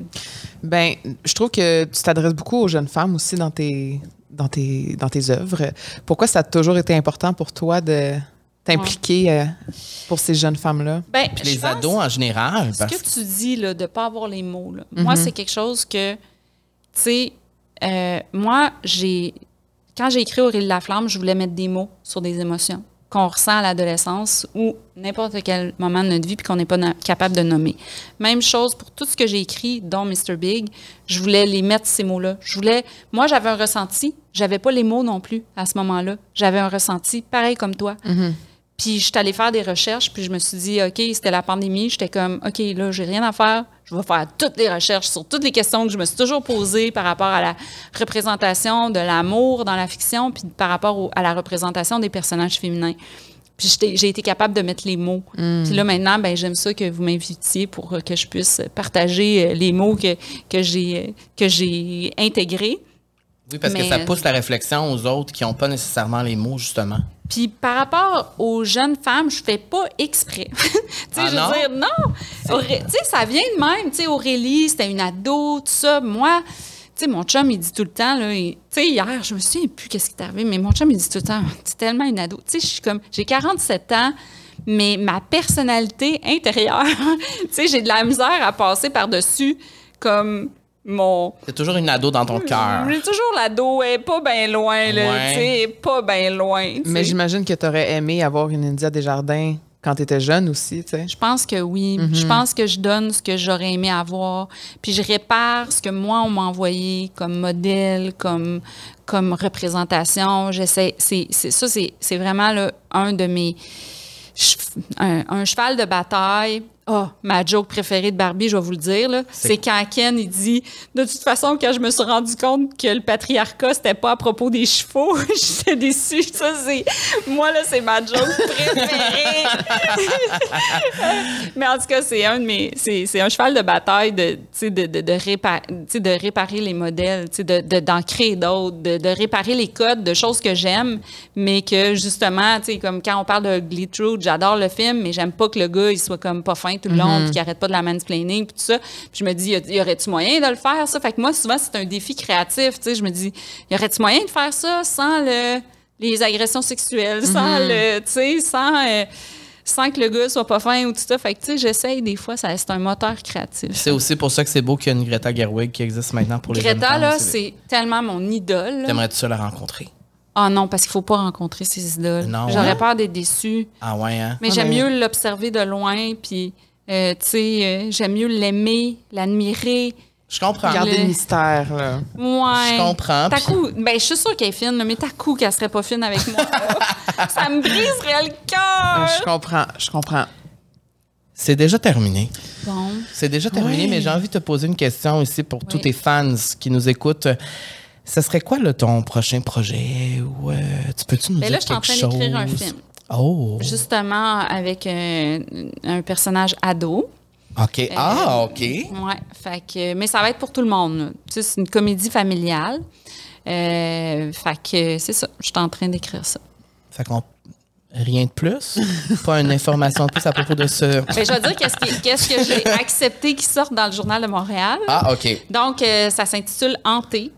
Ben, je trouve que tu t'adresses beaucoup aux jeunes femmes aussi dans tes, dans tes, dans tes œuvres. Pourquoi ça a toujours été important pour toi de t'impliquer euh, pour ces jeunes femmes-là? ben, Puis je les ados en général. Ce Parce que tu dis, là, de ne pas avoir les mots, là, moi, c'est quelque chose que, tu sais, euh, moi, j'ai. Quand j'ai écrit Aurélie Laflamme, je voulais mettre des mots sur des émotions qu'on ressent à l'adolescence ou n'importe quel moment de notre vie puis qu'on n'est pas capable de nommer. Même chose pour tout ce que j'ai écrit, dont Mr. Big, je voulais les mettre ces mots-là. Je voulais, moi, j'avais un ressenti, j'avais pas les mots non plus à ce moment-là. J'avais un ressenti pareil comme toi. Puis je suis allée faire des recherches, puis je me suis dit, OK, c'était la pandémie. J'étais comme, OK, là, j'ai rien à faire. Je vais faire toutes les recherches sur toutes les questions que je me suis toujours posées par rapport à la représentation de l'amour dans la fiction, puis par rapport au- à la représentation des personnages féminins. Puis j'étais- j'ai été capable de mettre les mots. Puis là, maintenant, ben, j'aime ça que vous m'invitiez pour que je puisse partager euh, les mots que, que j'ai que j'ai intégrés. Oui, parce que ça pousse la réflexion aux autres qui n'ont pas nécessairement les mots, justement. Puis par rapport aux jeunes femmes, je fais pas exprès. tu sais, Ah je veux non? dire, non. Tu sais, ça vient de même. Tu sais, Aurélie, c'était une ado, tout ça. Moi, tu sais, mon chum, il dit tout le temps, là, tu sais, hier, je me souviens plus qu'est-ce qui est arrivé, mais mon chum, il dit tout le temps, c'est tellement une ado. Tu sais, je suis comme, j'ai 47 ans, mais ma personnalité intérieure, tu sais, j'ai de la misère à passer par-dessus comme mon... C'est toujours une ado dans ton cœur. J'ai toujours l'ado, elle est pas bien loin, là, Ouais. tu sais, elle est pas bien loin. Mais j'imagine que tu aurais aimé avoir une India Desjardins quand tu étais jeune aussi, tu sais. Je pense que oui. Je pense que je donne ce que j'aurais aimé avoir. Puis je répare ce que moi, on m'a envoyé comme modèle, comme, comme représentation. J'essaie. C'est, c'est- ça, c'est, c'est vraiment là, un de mes. un cheval de bataille. Ah, ma joke préférée de Barbie, je vais vous le dire, là, c'est quand Ken, il dit De toute façon, quand je me suis rendu compte que le patriarcat, c'était pas à propos des chevaux, j'étais déçue. Ça, c'est. Moi, là, c'est ma joke préférée. Mais en tout cas, c'est un de mes. C'est, c'est un cheval de bataille de, tu sais, de, de, de, répa- de réparer les modèles, tu sais, de, de, d'en créer d'autres, de, de réparer les codes de choses que j'aime, mais que justement, tu sais, comme quand on parle de Glee Truth, j'adore le film, mais j'aime pas que le gars, il soit comme pas fin tout le long, puis qu'il arrête pas de la mansplaining, puis tout ça. Puis je me dis, y, y aurait-tu moyen de le faire, ça? Fait que moi, souvent, c'est un défi créatif, tu sais. Je me dis, y aurait-tu moyen de faire ça sans le, les agressions sexuelles, sans le, tu sais, sans. euh, sans que le gars soit pas fin ou tout ça? Fait que, tu sais, j'essaye des fois, ça, c'est un moteur créatif. C'est aussi pour ça que c'est beau qu'il y a une Greta Gerwig qui existe maintenant pour les jeunes Greta, femmes là, aussi. c'est tellement mon idole. T'aimerais-tu ça la rencontrer? Ah non, parce qu'il faut pas rencontrer ses idoles. Non, J'aurais hein? peur d'être déçue. Ah ouais, hein? Mais Ah, j'aime mais- mieux l'observer de loin, puis, euh, tu sais, euh, j'aime mieux l'aimer, l'admirer. Je comprends. Garder Le- mystère, là. Ouais. Je comprends, T'as puis- coup, ben, je suis sûre qu'elle est fine, là, mais t'as coup qu'elle serait pas fine avec moi. là. ça me briserait le Euh, Je cœur. comprends, je comprends. C'est déjà terminé. Bon. C'est déjà terminé, Oui. mais j'ai envie de te poser une question ici pour tous tes fans qui nous écoutent. Ce serait quoi là, ton prochain projet? Ou, euh, tu peux-tu nous Ben là, dire je suis en train d'écrire un film. Oh, Justement, avec un, un personnage ado. OK. Ah, OK. Ouais, fait que, mais ça va être pour tout le monde. là. Tu sais, c'est une comédie familiale. Euh, fait que c'est ça. Je suis en train d'écrire ça. Fait qu'on... Rien de plus? Pas une information de plus à propos de ce... Ben, je vais dire qu'est-ce, qui- qu'est-ce que j'ai accepté qui sorte dans le Journal de Montréal. Ah, OK. Donc, euh, ça s'intitule Hanté.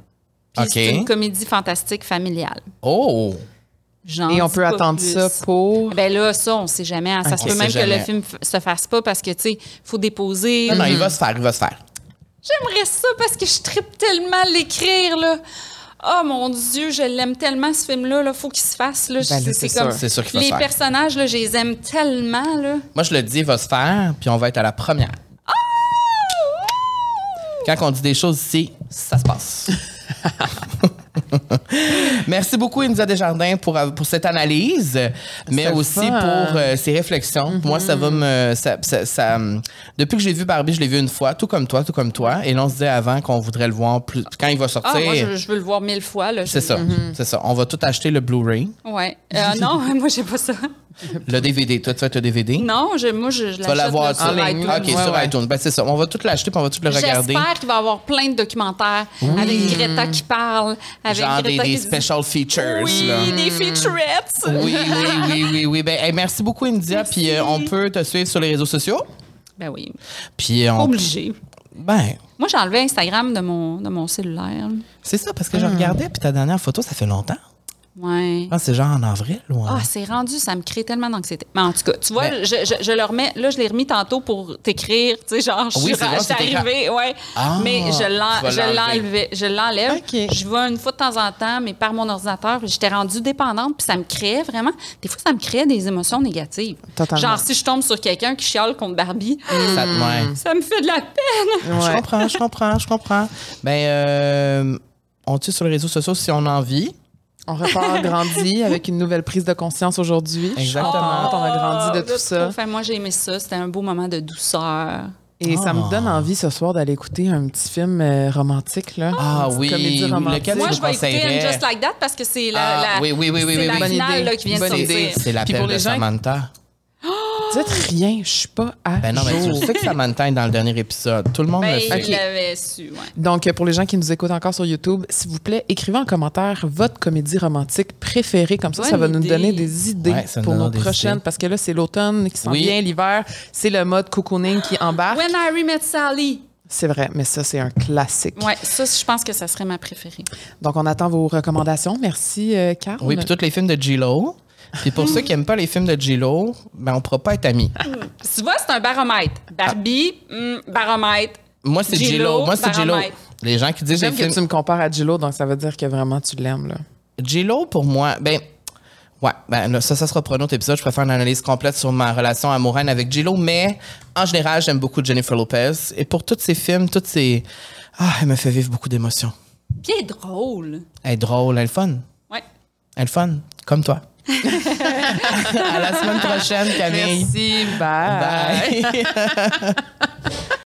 Puis OK. c'est une comédie fantastique familiale. Oh! Et on peut attendre plus. ça pour. Ben là, ça, on sait jamais. hein. Ça se peut même que le film se fasse pas parce que, tu sais, faut déposer. Non, non, il va se faire, il va se faire. J'aimerais ça parce que je tripe tellement à l'écrire, là. Oh mon Dieu, je l'aime tellement, ce film-là. Là. Faut qu'il se fasse. Là. Ben c'est, comme... sûr. C'est sûr qu'il va se Les faire. personnages, là, je les aime tellement. Là. Moi, je le dis, il va se faire, puis on va être à la première. Quand on dit des choses ici, ça se passe. Merci beaucoup, India Desjardins, pour, pour cette analyse, mais aussi fun. pour euh, ces réflexions. Moi, ça va me. Ça, ça- ça, depuis que j'ai vu Barbie, je l'ai vu une fois, tout comme toi, tout comme toi. Et là, on se disait avant qu'on voudrait le voir plus. Quand il va sortir. Ah, moi, je, je veux le voir mille fois. C'est ça, c'est ça. On va tout acheter le Blu-ray, Ouais. Euh, non, moi, j'ai pas ça. Le DVD. Toi, tu vas être le DVD? Non, je, moi, je, je Tu vas l'achète l'avoir sur iTunes. OK, Ouais, sur ouais. iTunes. Ben, c'est ça. On va tout l'acheter puis on va tout le regarder. J'espère qu'il va y avoir plein de documentaires avec Greta qui parle, avec Genre des, Greta des qui dit- special features. Oui, là. des featurettes. Oui, oui, oui, oui, oui. Ben, hey, merci beaucoup, India. Puis euh, on peut te suivre sur les réseaux sociaux? Ben oui, Puis on. obligé. Ben, Moi, j'ai enlevé Instagram de mon, de mon cellulaire. c'est ça, parce que je regardais, puis ta dernière photo, ça fait longtemps. Ouais. Ah, c'est genre en avril ou en- Ah, c'est rendu, ça me crée tellement d'anxiété. Mais en tout cas, tu vois, Ben- je, je, je le remets, là, je l'ai remis tantôt pour t'écrire, tu sais, genre, je Oui, suis arrivée, ouais. Ah, mais je tu l'en- vas je l'enlever. l'enlevais, je l'enlève. Je vais une fois de temps en temps, mais par mon ordinateur, puis j'étais rendue dépendante, puis ça me créait vraiment, des fois, ça me créait des émotions négatives. Totalement. Genre, si je tombe sur quelqu'un qui chiale contre Barbie, Ça te- ouais. ça me fait de la peine. Je comprends, je comprends, je comprends. Ben, euh, on tue sur les réseaux sociaux si on a envie. On repart grandi avec une nouvelle prise de conscience aujourd'hui. Exactement. on a grandi de Oh, tout ça. Enfin, moi, j'ai aimé ça. C'était un beau moment de douceur. Et ça Ah. me donne envie ce soir d'aller écouter un petit film euh, romantique. Là. Ah Une oui, comédie romantique. lequel Moi, je vais écouter Just Like That parce que c'est la, Ah, la, oui, oui, oui, oui, c'est oui, la finale idée. là, qui vient de sortir. C'est l'appel pour de les gens- Samantha. Dites rien, je suis pas à Ben non, mais tu jour. sais que Samantha est dans le dernier épisode. Tout le monde Ben, le sait. il l'avait su, ouais. Donc, euh, pour les gens qui nous écoutent encore sur YouTube, s'il vous plaît, écrivez en commentaire votre comédie romantique préférée. Comme ça, ça va nous idée. donner des idées Ouais, ça nous pour nos donnera des prochaines. idées. Parce que là, c'est l'automne qui s'en Oui. vient, l'hiver. C'est le mode cocooning qui embarque. When Harry Met Sally. C'est vrai, mais ça, c'est un classique. Ouais, ça, je pense que ça serait ma préférée. Donc, on attend vos recommandations. Merci, euh, Carl. Oui, puis tous les films de J-Lo. Puis pour ceux qui n'aiment pas les films de J-Lo, ben on pourra pas être amis. Tu vois, c'est un baromètre. Barbie, hmm, baromètre. Moi, c'est J-Lo. Moi, c'est J-Lo. baromètre. Les gens qui disent les J'aime que films... tu me compares à Gillo, donc ça veut dire que vraiment tu l'aimes. là. J-Lo, pour moi, ben... Ouais, ben là, ça, ça sera pour un autre épisode. Je préfère une analyse complète sur ma relation amoureuse avec J-Lo, mais en général, j'aime beaucoup Jennifer Lopez. Et pour tous ces films, toutes ces. Ah, elle me fait vivre beaucoup d'émotions. Puis elle est drôle. Elle est drôle, elle est fun. Ouais. Elle est fun, comme toi. À la semaine prochaine, Camille. Merci. Bye. Bye.